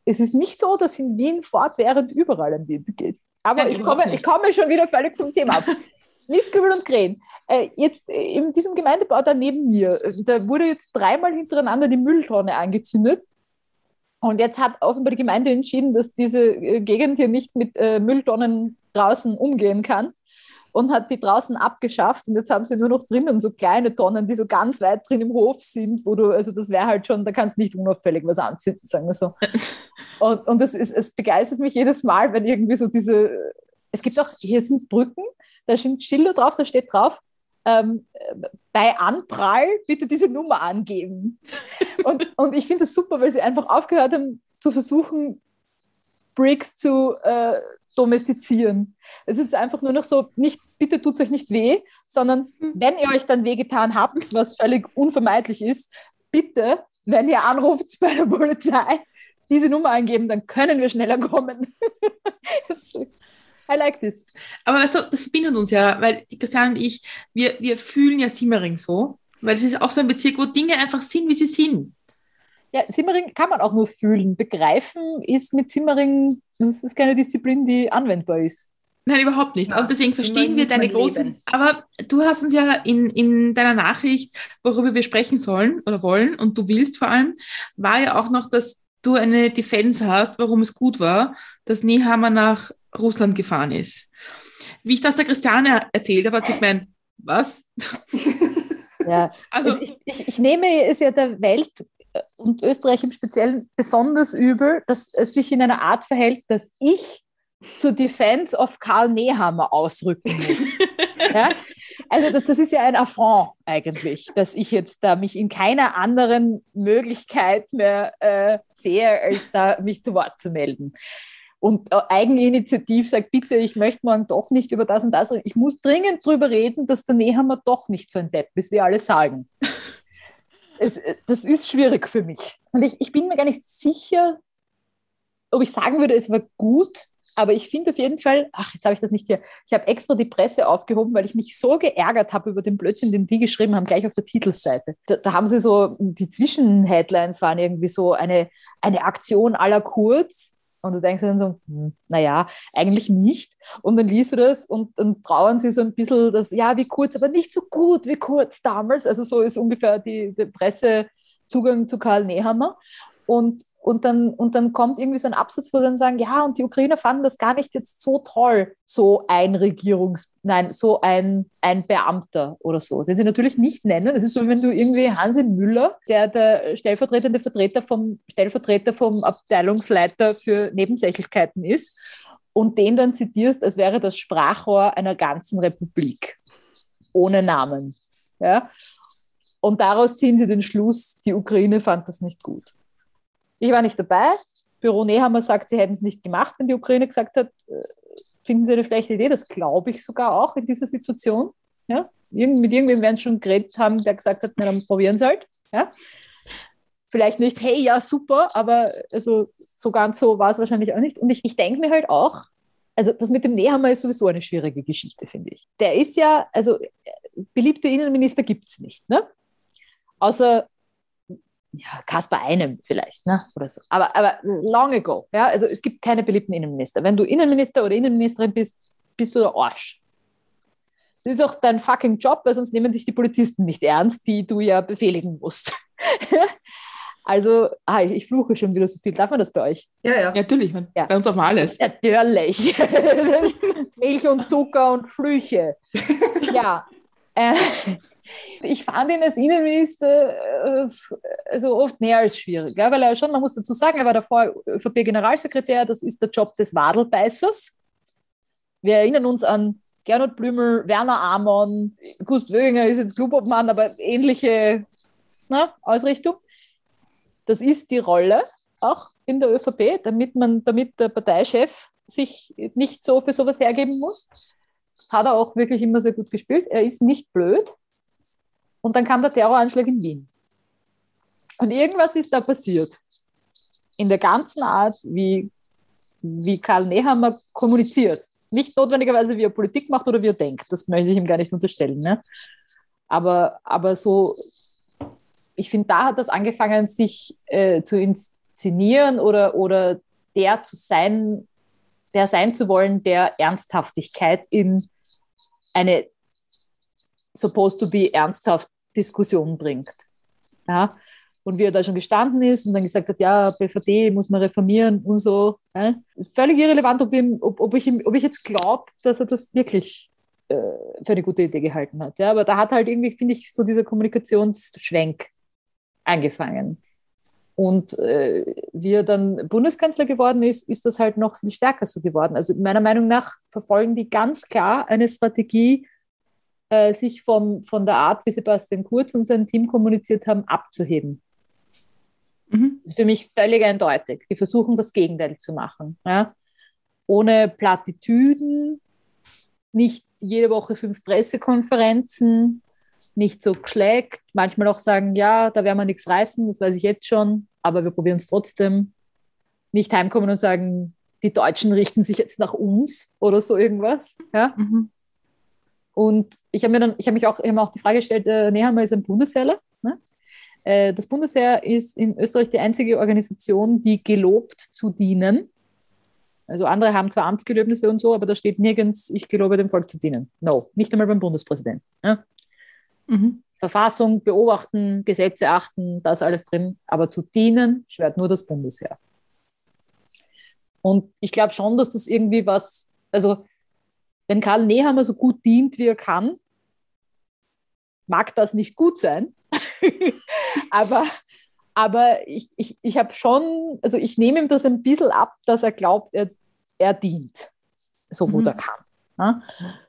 es ist nicht so, dass in Wien fortwährend überall ein Wind geht. Aber Nein, ich, komme, ich komme schon wieder völlig vom Thema ab. Mistkübel und Krähen. Äh, jetzt äh, in diesem Gemeindebau da neben mir, äh, da wurde jetzt dreimal hintereinander die Mülltonne angezündet. Und jetzt hat offenbar die Gemeinde entschieden, dass diese äh, Gegend hier nicht mit Mülltonnen draußen umgehen kann und hat die draußen abgeschafft und jetzt haben sie nur noch drinnen so kleine Tonnen, die so ganz weit drin im Hof sind, wo du, also das wäre halt schon, da kannst du nicht unauffällig was anzünden, sagen wir so. Und, und das ist, es begeistert mich jedes Mal, wenn irgendwie so diese, es gibt auch, hier sind Brücken, da sind Schilder drauf, da steht drauf, ähm, bei Anprall bitte diese Nummer angeben. Und, und ich finde das super, weil sie einfach aufgehört haben zu versuchen, Bricks zu äh, domestizieren. Es ist einfach nur noch so, nicht, bitte tut es euch nicht weh, sondern hm. wenn ihr euch dann wehgetan habt, was völlig unvermeidlich ist, bitte, wenn ihr anruft bei der Polizei, diese Nummer eingeben, dann können wir schneller kommen. I like this.
Aber du, das verbindet uns ja, weil die Christiane und ich, wir, wir fühlen ja Simmering so, weil es ist auch so ein Bezirk, wo Dinge einfach sind, wie sie sind.
Ja, Simmering kann man auch nur fühlen. Begreifen ist mit Simmering, das ist keine Disziplin, die anwendbar ist.
Nein, überhaupt nicht. Ja, und deswegen verstehen wir deine großen. Leben. Aber du hast uns ja in, in deiner Nachricht, worüber wir sprechen sollen oder wollen, und du willst vor allem, war ja auch noch, dass du eine Defense hast, warum es gut war, dass Nehammer nach Russland gefahren ist. Wie ich das der Christiane erzählt habe, hat sie gemeint, was?
Ja, also ich, ich, ich, nehme es ja der Welt und Österreich im Speziellen besonders übel, dass es sich in einer Art verhält, dass ich zur Defense of Karl Nehammer ausrücken muss. ja? Also das, das ist ja ein Affront eigentlich, dass ich jetzt da mich in keiner anderen Möglichkeit mehr äh, sehe, als da mich zu Wort zu melden. Und äh, Eigeninitiativ sagt, bitte, ich möchte morgen doch nicht über das und das reden. Ich muss dringend darüber reden, dass der Nehammer doch nicht so ein Depp ist, wie alle sagen es, das ist schwierig für mich. Und ich, ich bin mir gar nicht sicher, ob ich sagen würde, es war gut, aber ich finde auf jeden Fall, ach, jetzt habe ich das nicht hier. Ich habe extra die Presse aufgehoben, weil ich mich so geärgert habe über den Blödsinn, den die geschrieben haben, gleich auf der Titelseite. Da, da haben sie so, die Zwischenheadlines waren irgendwie so eine, eine Aktion aller Kurz. Und du denkst dann so, hm, naja, eigentlich nicht. Und dann liest du das und dann trauern sie so ein bisschen, dass, ja, wie kurz, aber nicht so gut wie kurz damals. Also so ist ungefähr die, die Pressezugang zu Karl Nehammer. Und und dann, und dann kommt irgendwie so ein Absatz, wo dann sagen, ja, und die Ukrainer fanden das gar nicht jetzt so toll, so ein Regierungs-, nein, so ein, ein Beamter oder so, den sie natürlich nicht nennen. Das ist so, wenn du irgendwie Hansi Müller, der der stellvertretende Vertreter vom, Stellvertreter vom Abteilungsleiter für Nebensächlichkeiten ist und den dann zitierst, als wäre das Sprachrohr einer ganzen Republik. Ohne Namen. Ja? Und daraus ziehen sie den Schluss, die Ukraine fand das nicht gut. Ich war nicht dabei. Büro Nehammer sagt, sie hätten es nicht gemacht, wenn die Ukraine gesagt hat, äh, finden Sie eine schlechte Idee. Das glaube ich sogar auch in dieser Situation. Ja? mit irgendwem werden schon geredet haben, der gesagt hat, dann probieren Sie halt. Ja? Vielleicht nicht, hey, ja, super, aber also, so ganz so war es wahrscheinlich auch nicht. Und ich, ich denke mir halt auch, also das mit dem Nehammer ist sowieso eine schwierige Geschichte, finde ich. Der ist ja, also beliebte Innenminister gibt es nicht, ne? Außer ja, Kaspar einem vielleicht, ne? oder so. Aber, aber long ago, ja, also es gibt keine beliebten Innenminister. Wenn du Innenminister oder Innenministerin bist, bist du der Arsch. Das ist auch dein fucking Job, weil sonst nehmen dich die Polizisten nicht ernst, die du ja befehligen musst. also, ah, ich fluche schon wieder so viel. Darf man das bei euch?
Ja, ja. ja natürlich. Ja. Bei uns auf alles.
Natürlich. Milch und Zucker und Flüche. ja. Äh, ich fand ihn als Innenminister äh, also oft mehr als schwierig, weil er schon, man muss dazu sagen, er war davor ÖVP-Generalsekretär, das ist der Job des Wadelbeißers. Wir erinnern uns an Gernot Blümel, Werner Amon, Gust Wöginger ist jetzt Clubobmann, aber ähnliche na, Ausrichtung. Das ist die Rolle auch in der ÖVP, damit, man, damit der Parteichef sich nicht so für sowas hergeben muss. Hat er auch wirklich immer sehr gut gespielt. Er ist nicht blöd. Und dann kam der Terroranschlag in Wien. Und irgendwas ist da passiert. In der ganzen Art, wie, wie Karl Nehammer kommuniziert. Nicht notwendigerweise, wie er Politik macht oder wie er denkt. Das möchte ich ihm gar nicht unterstellen. Ne? Aber, aber so, ich finde, da hat das angefangen, sich äh, zu inszenieren oder, oder der zu sein, der sein zu wollen, der Ernsthaftigkeit in eine supposed to be ernsthaft Diskussion bringt. Ja? Und wie er da schon gestanden ist und dann gesagt hat, ja, BVD muss man reformieren und so. Ja? Völlig irrelevant, ob, ihm, ob, ob, ich, ihm, ob ich jetzt glaube, dass er das wirklich äh, für eine gute Idee gehalten hat. Ja? Aber da hat halt irgendwie, finde ich, so dieser Kommunikationsschwenk angefangen. Und äh, wie er dann Bundeskanzler geworden ist, ist das halt noch viel stärker so geworden. Also meiner Meinung nach verfolgen die ganz klar eine Strategie, äh, sich vom, von der Art, wie Sebastian Kurz und sein Team kommuniziert haben, abzuheben. Mhm. Das ist für mich völlig eindeutig. Die versuchen das Gegenteil zu machen. Ja? Ohne Plattitüden, nicht jede Woche fünf Pressekonferenzen, nicht so geschlägt, manchmal auch sagen, ja, da werden wir nichts reißen, das weiß ich jetzt schon, aber wir probieren es trotzdem. Nicht heimkommen und sagen, die Deutschen richten sich jetzt nach uns oder so irgendwas. Ja? Mhm. Und ich habe mir dann, ich habe mich auch, ich habe auch die Frage gestellt, äh, Nehammer ist ein Bundesheerler. Ne? Äh, das Bundesheer ist in Österreich die einzige Organisation, die gelobt zu dienen. Also andere haben zwar Amtsgelöbnisse und so, aber da steht nirgends, ich gelobe dem Volk zu dienen. No, nicht einmal beim Bundespräsidenten. Ne? Mhm. Verfassung beobachten, Gesetze achten, da ist alles drin. Aber zu dienen schwert nur das Bundesheer. Und ich glaube schon, dass das irgendwie was, also wenn Karl Nehammer so gut dient, wie er kann, mag das nicht gut sein. aber aber ich, ich, ich habe schon, also ich nehme ihm das ein bisschen ab, dass er glaubt, er, er dient, so gut mhm. er kann. Ja?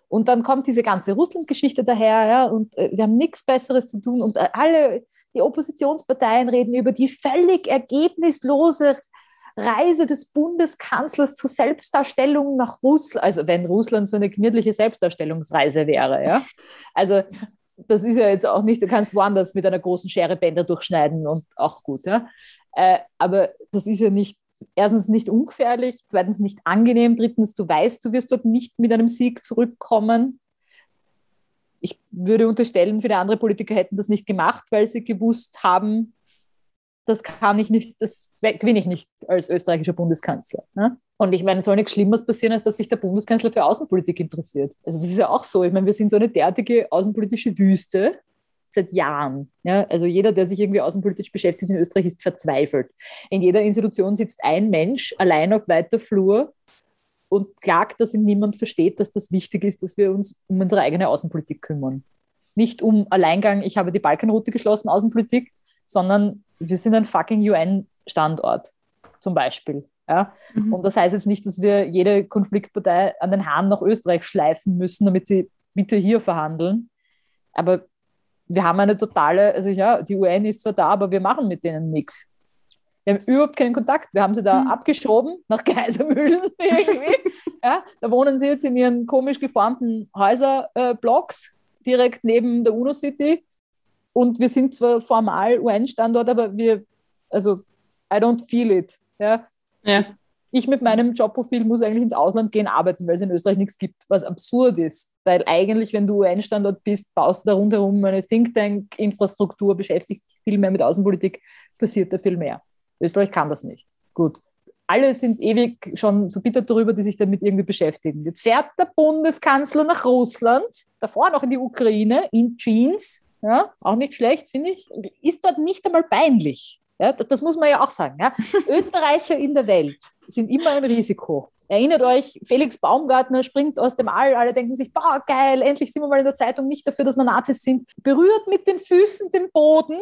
Und dann kommt diese ganze Russland-Geschichte daher, ja, und äh, wir haben nichts Besseres zu tun. Und äh, alle die Oppositionsparteien reden über die völlig ergebnislose Reise des Bundeskanzlers zur Selbstdarstellung nach Russland, also wenn Russland so eine gemütliche Selbstdarstellungsreise wäre, ja. Also das ist ja jetzt auch nicht, du kannst woanders mit einer großen Schere Bänder durchschneiden und auch gut, ja. Äh, aber das ist ja nicht erstens nicht ungefährlich, zweitens nicht angenehm, drittens du weißt, du wirst dort nicht mit einem Sieg zurückkommen. Ich würde unterstellen, viele andere Politiker hätten das nicht gemacht, weil sie gewusst haben, das kann ich nicht, das gewinne ich nicht als österreichischer Bundeskanzler. Ne? Und ich meine, es soll nichts Schlimmeres passieren, als dass sich der Bundeskanzler für Außenpolitik interessiert. Also das ist ja auch so. Ich meine, wir sind so eine derartige außenpolitische Wüste seit Jahren. Ja? Also jeder, der sich irgendwie außenpolitisch beschäftigt in Österreich, ist verzweifelt. In jeder Institution sitzt ein Mensch allein auf weiter Flur und klagt, dass ihn niemand versteht, dass das wichtig ist, dass wir uns um unsere eigene Außenpolitik kümmern. Nicht um Alleingang, ich habe die Balkanroute geschlossen, Außenpolitik, sondern wir sind ein fucking UN-Standort zum Beispiel. Ja? Mhm. Und das heißt jetzt nicht, dass wir jede Konfliktpartei an den Haaren nach Österreich schleifen müssen, damit sie bitte hier verhandeln. Aber wir haben eine totale, also ja, die UN ist zwar da, aber wir machen mit denen nichts. Wir haben überhaupt keinen Kontakt. Wir haben sie da mhm. abgeschoben nach Kaisermühlen irgendwie. ja, da wohnen sie jetzt in ihren komisch geformten Häuserblocks äh, direkt neben der UNO-City. Und wir sind zwar formal UN-Standort, aber wir, also, I don't feel it. Ja. ja. Ich mit meinem Jobprofil muss eigentlich ins Ausland gehen, arbeiten, weil es in Österreich nichts gibt, was absurd ist. Weil eigentlich, wenn du UN-Standort bist, baust du da rundherum eine Think Tank-Infrastruktur, beschäftigst dich viel mehr mit Außenpolitik, passiert da viel mehr. Österreich kann das nicht. Gut. Alle sind ewig schon verbittert darüber, die sich damit irgendwie beschäftigen. Jetzt fährt der Bundeskanzler nach Russland, davor noch in die Ukraine, in Jeans, ja, auch nicht schlecht, finde ich. Ist dort nicht einmal peinlich. Ja, das muss man ja auch sagen. Ja. Österreicher in der Welt sind immer ein Risiko. Erinnert euch, Felix Baumgartner springt aus dem All, alle denken sich, boah, geil, endlich sind wir mal in der Zeitung nicht dafür, dass wir Nazis sind. Berührt mit den Füßen den Boden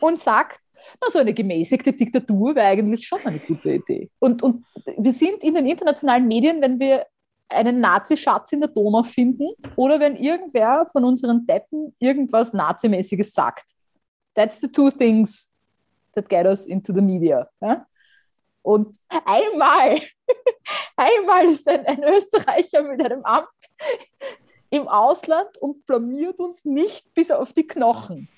und sagt, na, so eine gemäßigte Diktatur wäre eigentlich schon eine gute Idee. Und, und wir sind in den internationalen Medien, wenn wir einen Nazi-Schatz in der Donau finden oder wenn irgendwer von unseren Deppen irgendwas Nazimäßiges sagt. That's the two things that get us into the media. Ja? Und einmal, einmal ist ein, ein Österreicher mit einem Amt im Ausland und blamiert uns nicht bis auf die Knochen.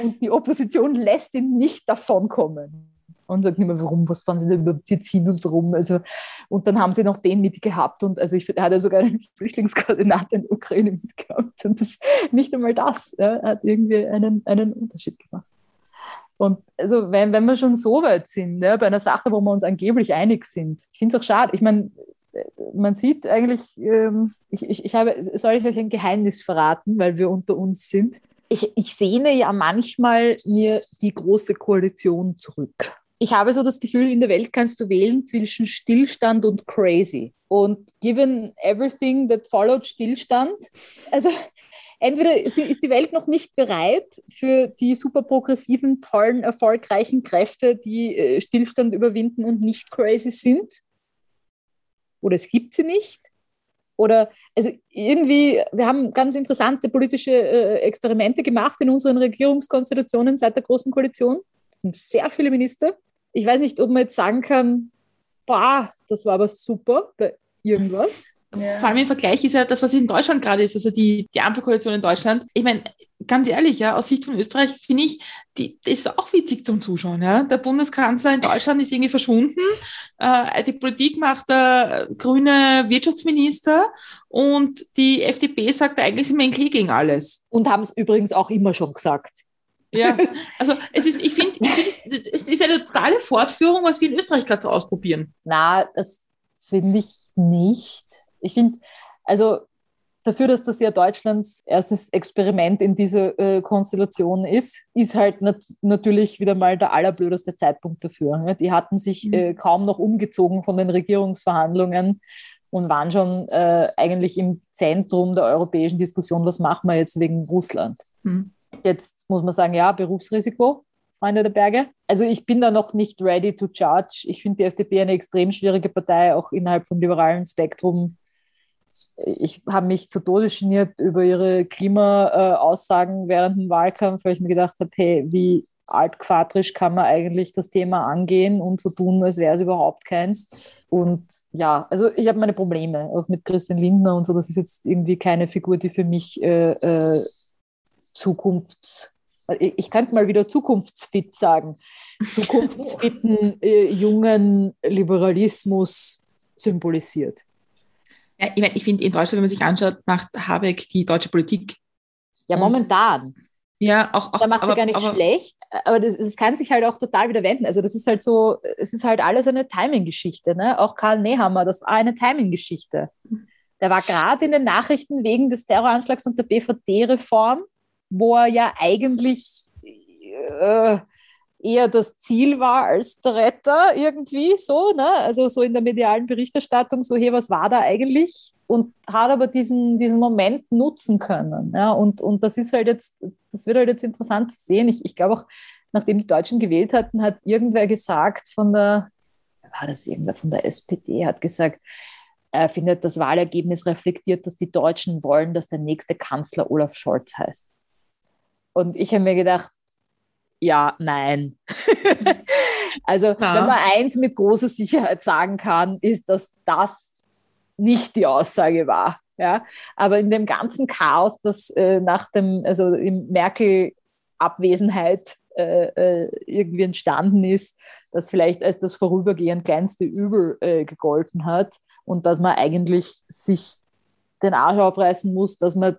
Und die Opposition lässt ihn nicht davonkommen und sagt nicht mehr, warum, was fahren sie denn überhaupt jetzt hin und warum. Also, und dann haben sie noch den mitgehabt und also ich er hat ja sogar einen Flüchtlingskoordinator in der Ukraine mitgehabt und das, nicht einmal das ja, hat irgendwie einen, einen Unterschied gemacht. Und also wenn, wenn wir schon so weit sind, ja, bei einer Sache, wo wir uns angeblich einig sind, ich finde es auch schade, ich meine, man sieht eigentlich, ähm, ich, ich, ich habe, soll ich euch ein Geheimnis verraten, weil wir unter uns sind? Ich, ich sehne ja manchmal mir die große Koalition zurück ich habe so das Gefühl, in der Welt kannst du wählen zwischen Stillstand und crazy. Und given everything that followed Stillstand, also entweder ist die Welt noch nicht bereit für die super progressiven, tollen, erfolgreichen Kräfte, die äh, Stillstand überwinden und nicht crazy sind, oder es gibt sie nicht. Oder also irgendwie, wir haben ganz interessante politische äh, Experimente gemacht in unseren Regierungskonstellationen seit der Großen Koalition. Und sehr viele Minister ich weiß nicht, ob man jetzt sagen kann, boah, das war aber super bei irgendwas.
Ja. Vor allem im Vergleich ist ja das, was in Deutschland gerade ist, also die, die Ampelkoalition in Deutschland. Ich meine, ganz ehrlich, ja, aus Sicht von Österreich finde ich, die, das ist auch witzig zum Zuschauen. Ja. Der Bundeskanzler in Deutschland ist irgendwie verschwunden. Äh, die Politik macht der grüne Wirtschaftsminister und die FDP sagt, eigentlich sind wir in Krieg gegen alles.
Und haben es übrigens auch immer schon gesagt.
Ja, also es ist, ich finde, es ist eine totale Fortführung, was wir in Österreich gerade so ausprobieren.
Na, das finde ich nicht. Ich finde, also dafür, dass das ja Deutschlands erstes Experiment in dieser äh, Konstellation ist, ist halt nat natürlich wieder mal der allerblödeste Zeitpunkt dafür. Ne? Die hatten sich mhm. äh, kaum noch umgezogen von den Regierungsverhandlungen und waren schon äh, eigentlich im Zentrum der europäischen Diskussion, was machen wir jetzt wegen Russland. Mhm. Jetzt muss man sagen, ja, Berufsrisiko, Freunde der Berge. Also ich bin da noch nicht ready to judge. Ich finde die FDP eine extrem schwierige Partei, auch innerhalb vom liberalen Spektrum. Ich habe mich zu Tode geniert über ihre Klimaaussagen während dem Wahlkampf, weil ich mir gedacht habe, hey, wie altquadrisch kann man eigentlich das Thema angehen und so tun, als wäre es überhaupt keins. Und ja, also ich habe meine Probleme, auch mit Christian Lindner und so. Das ist jetzt irgendwie keine Figur, die für mich äh, äh, Zukunfts, ich könnte mal wieder zukunftsfit sagen. zukunftsfitten, äh, jungen Liberalismus symbolisiert.
Ja, ich meine, ich finde in Deutschland, wenn man sich anschaut, macht Habeck die deutsche Politik.
Ja, momentan.
Ja, auch, auch
Da macht sie
aber-
gar nicht
aber,
schlecht, aber das, das kann sich halt auch total wieder wenden. Also das ist halt so, es ist halt alles eine Timing-Geschichte. Ne? Auch Karl Nehammer, das war eine Timing-Geschichte. Der war gerade in den Nachrichten wegen des Terroranschlags und der BVD-Reform, wo er ja eigentlich äh, eher das Ziel war als der Retter irgendwie so, ne? Also so in der medialen Berichterstattung, so hey, was war da eigentlich? Und hat aber diesen, diesen Moment nutzen können. Ja? Und, und das ist halt jetzt, das wird halt jetzt interessant zu sehen. Ich, ich glaube auch, nachdem die Deutschen gewählt hatten, hat irgendwer gesagt von der, war das irgendwer von der SPD, hat gesagt, er findet, das Wahlergebnis reflektiert, dass die Deutschen wollen, dass der nächste Kanzler Olaf Scholz heißt. Und ich habe mir gedacht, ja, nein. also,
Ja.
wenn man eins mit großer Sicherheit sagen kann, ist, dass das nicht die Aussage war. Ja? Aber in dem ganzen Chaos, das äh, nach dem, also in Merkel-Abwesenheit äh, äh, irgendwie entstanden ist, das vielleicht als das vorübergehend kleinste Übel äh, gegolten hat und dass man eigentlich sich den Arsch aufreißen muss, dass man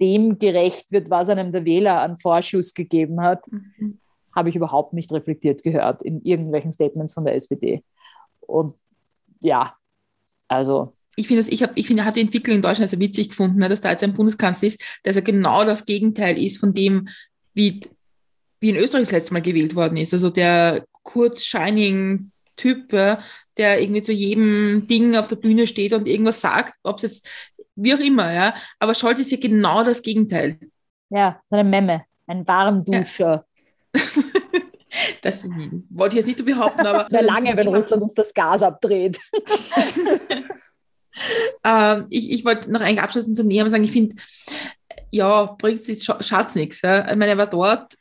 dem gerecht wird, was einem der Wähler an Vorschuss gegeben hat,
Mhm.
habe ich überhaupt nicht reflektiert gehört in irgendwelchen Statements von der SPD. Und ja, also
ich finde, ich habe ich finde, habe die Entwicklung in Deutschland also witzig gefunden, ne, dass da jetzt ein Bundeskanzler ist, der so genau das Gegenteil ist von dem, wie, wie in Österreich das letzte Mal gewählt worden ist. Also der kurz shining Typ, ja, der irgendwie zu jedem Ding auf der Bühne steht und irgendwas sagt, ob es jetzt wie auch immer, ja. Aber Scholz ist ja genau das Gegenteil.
ja, so eine Memme, ein Warmduscher.
Das wollte ich jetzt nicht so behaupten, aber.
Es wäre lange, wenn Russland uns das Gas abdreht.
Ähm, ich, ich wollte noch eigentlich abschließend zum Nehmen sagen, ich finde, ja, bringt es scha schaut's nichts. Ja. Ich meine, er war dort,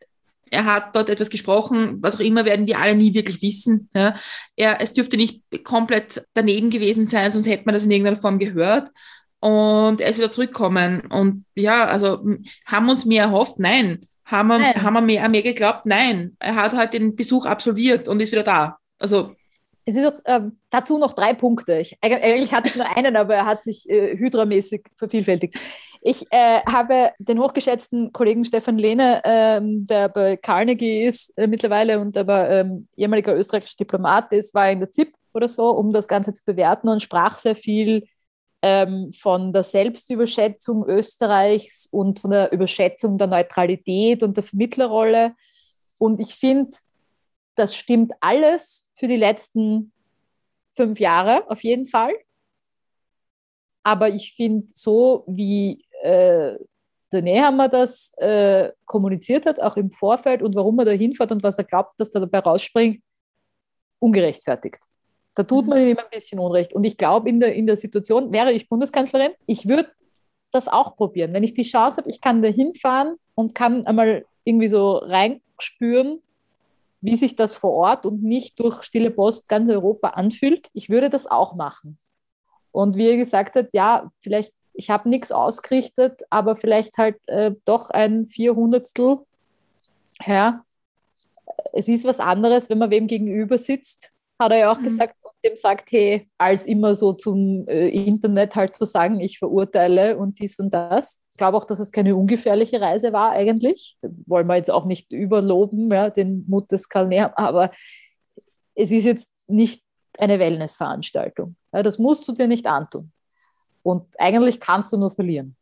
er hat dort etwas gesprochen, was auch immer werden wir alle nie wirklich wissen. Ja. Er, es dürfte nicht komplett daneben gewesen sein, sonst hätte man das in irgendeiner Form gehört. Und er ist wieder zurückgekommen. Und ja, also haben wir uns mehr erhofft? Nein. Haben wir,
Nein.
haben wir mehr, mehr geglaubt? Nein. Er hat halt den Besuch absolviert und ist wieder da. Also
Es ist auch ähm, dazu noch drei Punkte. Ich, eig- eigentlich hatte ich nur einen, aber er hat sich äh, hydramäßig vervielfältigt. Ich äh, habe den hochgeschätzten Kollegen Stefan Lehne, ähm, der bei Carnegie ist äh, mittlerweile und aber ähm, ehemaliger österreichischer Diplomat ist, war in der ZIP oder so, um das Ganze zu bewerten und sprach sehr viel ähm, von der Selbstüberschätzung Österreichs und von der Überschätzung der Neutralität und der Vermittlerrolle. Und ich finde, das stimmt alles für die letzten fünf Jahre auf jeden Fall. Aber ich finde, so wie äh, der Nehammer das äh, kommuniziert hat, auch im Vorfeld und warum er da hinfährt und was er glaubt, dass da dabei rausspringt, ungerechtfertigt. Da tut man ihm ein bisschen Unrecht. Und ich glaube, in der, in der Situation, wäre ich Bundeskanzlerin, ich würde das auch probieren. Wenn ich die Chance habe, ich kann da hinfahren und kann einmal irgendwie so reinspüren, wie sich das vor Ort und nicht durch stille Post ganz Europa anfühlt. Ich würde das auch machen. Und wie er gesagt hat, ja, vielleicht, ich habe nichts ausgerichtet, aber vielleicht halt äh, doch ein Vierhundertstel. Ja, es ist was anderes, wenn man wem gegenüber sitzt, hat er ja auch
Mhm.
gesagt, und dem sagt, hey, als immer so zum äh, Internet halt zu sagen, ich verurteile und dies und das. Ich glaube auch, dass es keine ungefährliche Reise war eigentlich. Wollen wir jetzt auch nicht überloben, ja, den Mut des Karl aber es ist jetzt nicht eine Wellnessveranstaltung. Ja, das musst du dir nicht antun. Und eigentlich kannst du nur verlieren.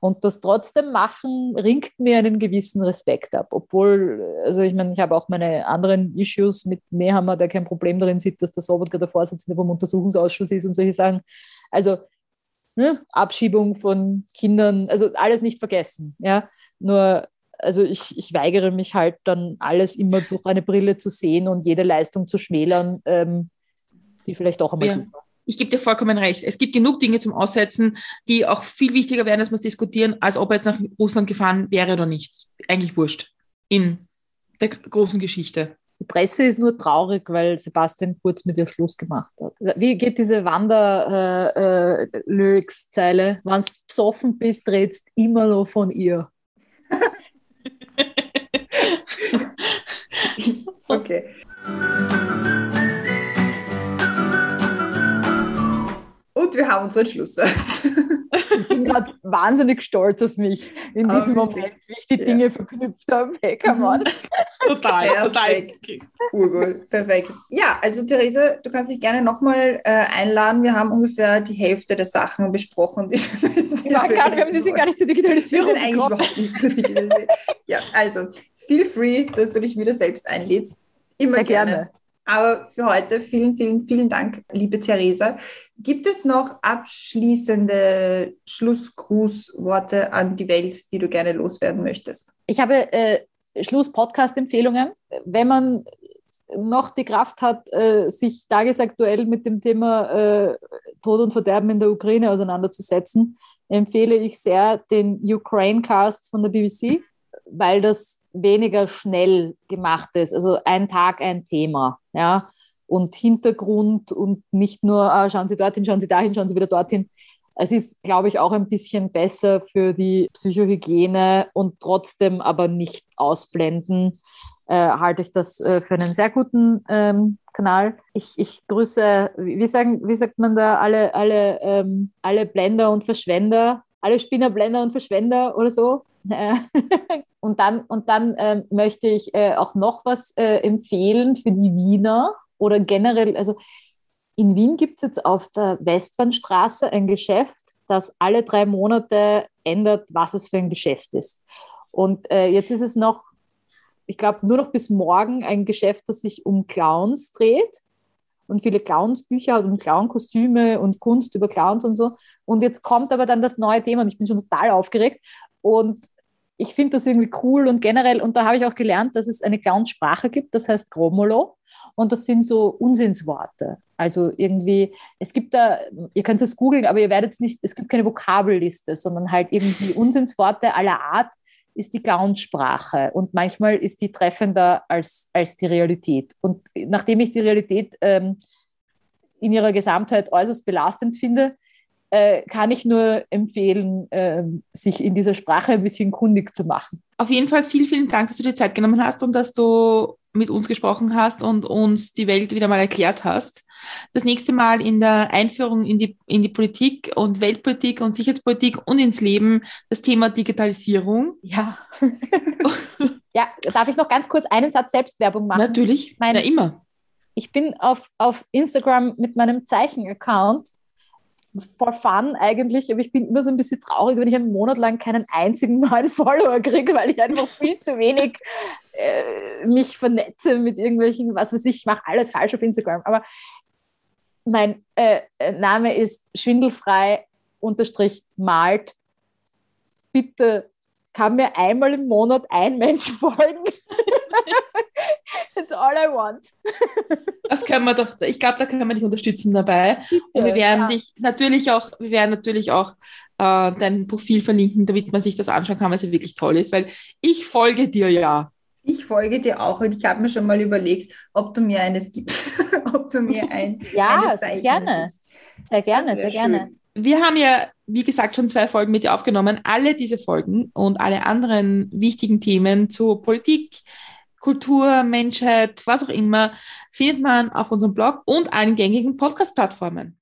Und das trotzdem machen, ringt mir einen gewissen Respekt ab. Obwohl, also ich meine, ich habe auch meine anderen Issues mit Nehammer, der kein Problem darin sieht, dass der Sobotka der Vorsitzende vom Untersuchungsausschuss ist und solche Sachen. Also ne, Abschiebung von Kindern, also alles nicht vergessen. Ja? Nur, also ich, ich weigere mich halt dann alles immer durch eine Brille zu sehen und jede Leistung zu schmälern, ähm, die vielleicht auch einmal
Ja.
gut war.
Ich gebe dir vollkommen recht. Es gibt genug Dinge zum Aussetzen, die auch viel wichtiger wären, dass wir es diskutieren, als ob er jetzt nach Russland gefahren wäre oder nicht. Eigentlich wurscht. In der großen Geschichte.
Die Presse ist nur traurig, weil Sebastian Kurz mit ihr Schluss gemacht hat. Wie geht diese Wander-Lyrics-Zeile? Wenn du besoffen bist, redst immer noch von ihr.
okay. Haben unseren Schlusssatz.
Ich bin gerade wahnsinnig stolz auf mich in diesem
Ah,
Moment, wie ich die Dinge
Ja.
verknüpft habe. Hey, come on.
Total, total.
Perfekt. Urgut, perfekt. Ja, also Therese, du kannst dich gerne nochmal äh, einladen. Wir haben ungefähr die Hälfte der Sachen besprochen. Die,
waren gar nicht, die sind gar nicht zur
wir
Digitalisierung
sind eigentlich
gekommen.
überhaupt nicht zu digitalisieren. Ja, also feel free, dass du dich wieder selbst einlädst. Immer
Sehr
gerne.
gerne.
Aber für heute vielen, vielen, vielen Dank, liebe Theresa. Gibt es noch abschließende Schlussgrußworte an die Welt, die du gerne loswerden möchtest?
Ich habe äh, Schluss-Podcast-Empfehlungen. Wenn man noch die Kraft hat, äh, sich tagesaktuell mit dem Thema äh, Tod und Verderben in der Ukraine auseinanderzusetzen, empfehle ich sehr den Ukraine-Cast von der BBC, weil das weniger schnell gemacht ist. Also ein Tag, ein Thema. Ja? Und Hintergrund und nicht nur, ah, schauen Sie dorthin, schauen Sie dahin, schauen Sie wieder dorthin. Es ist, glaube ich, auch ein bisschen besser für die Psychohygiene und trotzdem aber nicht ausblenden, äh, halte ich das äh, für einen sehr guten ähm, Kanal. Ich, ich grüße, wie, sagen, wie sagt man da, alle, alle, ähm, alle Blender und Verschwender, alle Spinner, Blender und Verschwender oder so. Äh, und dann, und dann ähm, möchte ich äh, auch noch was äh, empfehlen für die Wiener oder generell, also in Wien gibt es jetzt auf der Westbahnstraße ein Geschäft, das alle drei Monate ändert, was es für ein Geschäft ist. Und äh, jetzt ist es noch, ich glaube, nur noch bis morgen ein Geschäft, das sich um Clowns dreht und viele Clownsbücher und Clownkostüme und Kunst über Clowns und so. Und jetzt kommt aber dann das neue Thema und ich bin schon total aufgeregt. Und ich finde das irgendwie cool und generell, und da habe ich auch gelernt, dass es eine Clownsprache gibt, das heißt Gromolo. Und das sind so Unsinnsworte. Also irgendwie, es gibt da, ihr könnt es googeln, aber ihr werdet es nicht, es gibt keine Vokabelliste, sondern halt irgendwie Unsinnsworte aller Art ist die Clownsprache. Und manchmal ist die treffender als, als die Realität. Und nachdem ich die Realität ähm, in ihrer Gesamtheit äußerst belastend finde, äh, kann ich nur empfehlen, äh, sich in dieser Sprache ein bisschen kundig zu machen.
Auf jeden Fall vielen, vielen Dank, dass du dir Zeit genommen hast und dass du mit uns gesprochen hast und uns die Welt wieder mal erklärt hast. Das nächste Mal in der Einführung in die, in die Politik und Weltpolitik und Sicherheitspolitik und ins Leben das Thema Digitalisierung.
Ja. ja, darf ich noch ganz kurz einen Satz Selbstwerbung machen?
Natürlich,
Mein-
ja immer.
Ich bin auf, auf Instagram mit meinem Zeichen-Account for fun eigentlich, aber ich bin immer so ein bisschen traurig, wenn ich einen Monat lang keinen einzigen neuen Follower kriege, weil ich einfach viel zu wenig äh, mich vernetze mit irgendwelchen, was weiß ich, ich mache alles falsch auf Instagram. Aber mein äh, Name ist schwindelfrei unterstrich malt. Bitte kann mir einmal im Monat ein Mensch folgen. That's all I want.
Das können wir doch, ich glaube, da können wir dich unterstützen dabei. Und wir werden
Ja.
dich natürlich auch, wir werden natürlich auch äh, dein Profil verlinken, damit man sich das anschauen kann, weil es ja wirklich toll ist, weil ich folge dir ja.
Ich folge dir auch und ich habe mir schon mal überlegt, ob du mir eines gibst. ob du mir ein.
Ja,
eine
sehr gerne.
gibst.
Sehr gerne, sehr gerne.
schön.
Wir haben ja, wie gesagt, schon zwei Folgen mit dir aufgenommen. Alle diese Folgen und alle anderen wichtigen Themen zu Politik, Kultur, Menschheit, was auch immer, findet man auf unserem Blog und allen gängigen Podcast-Plattformen.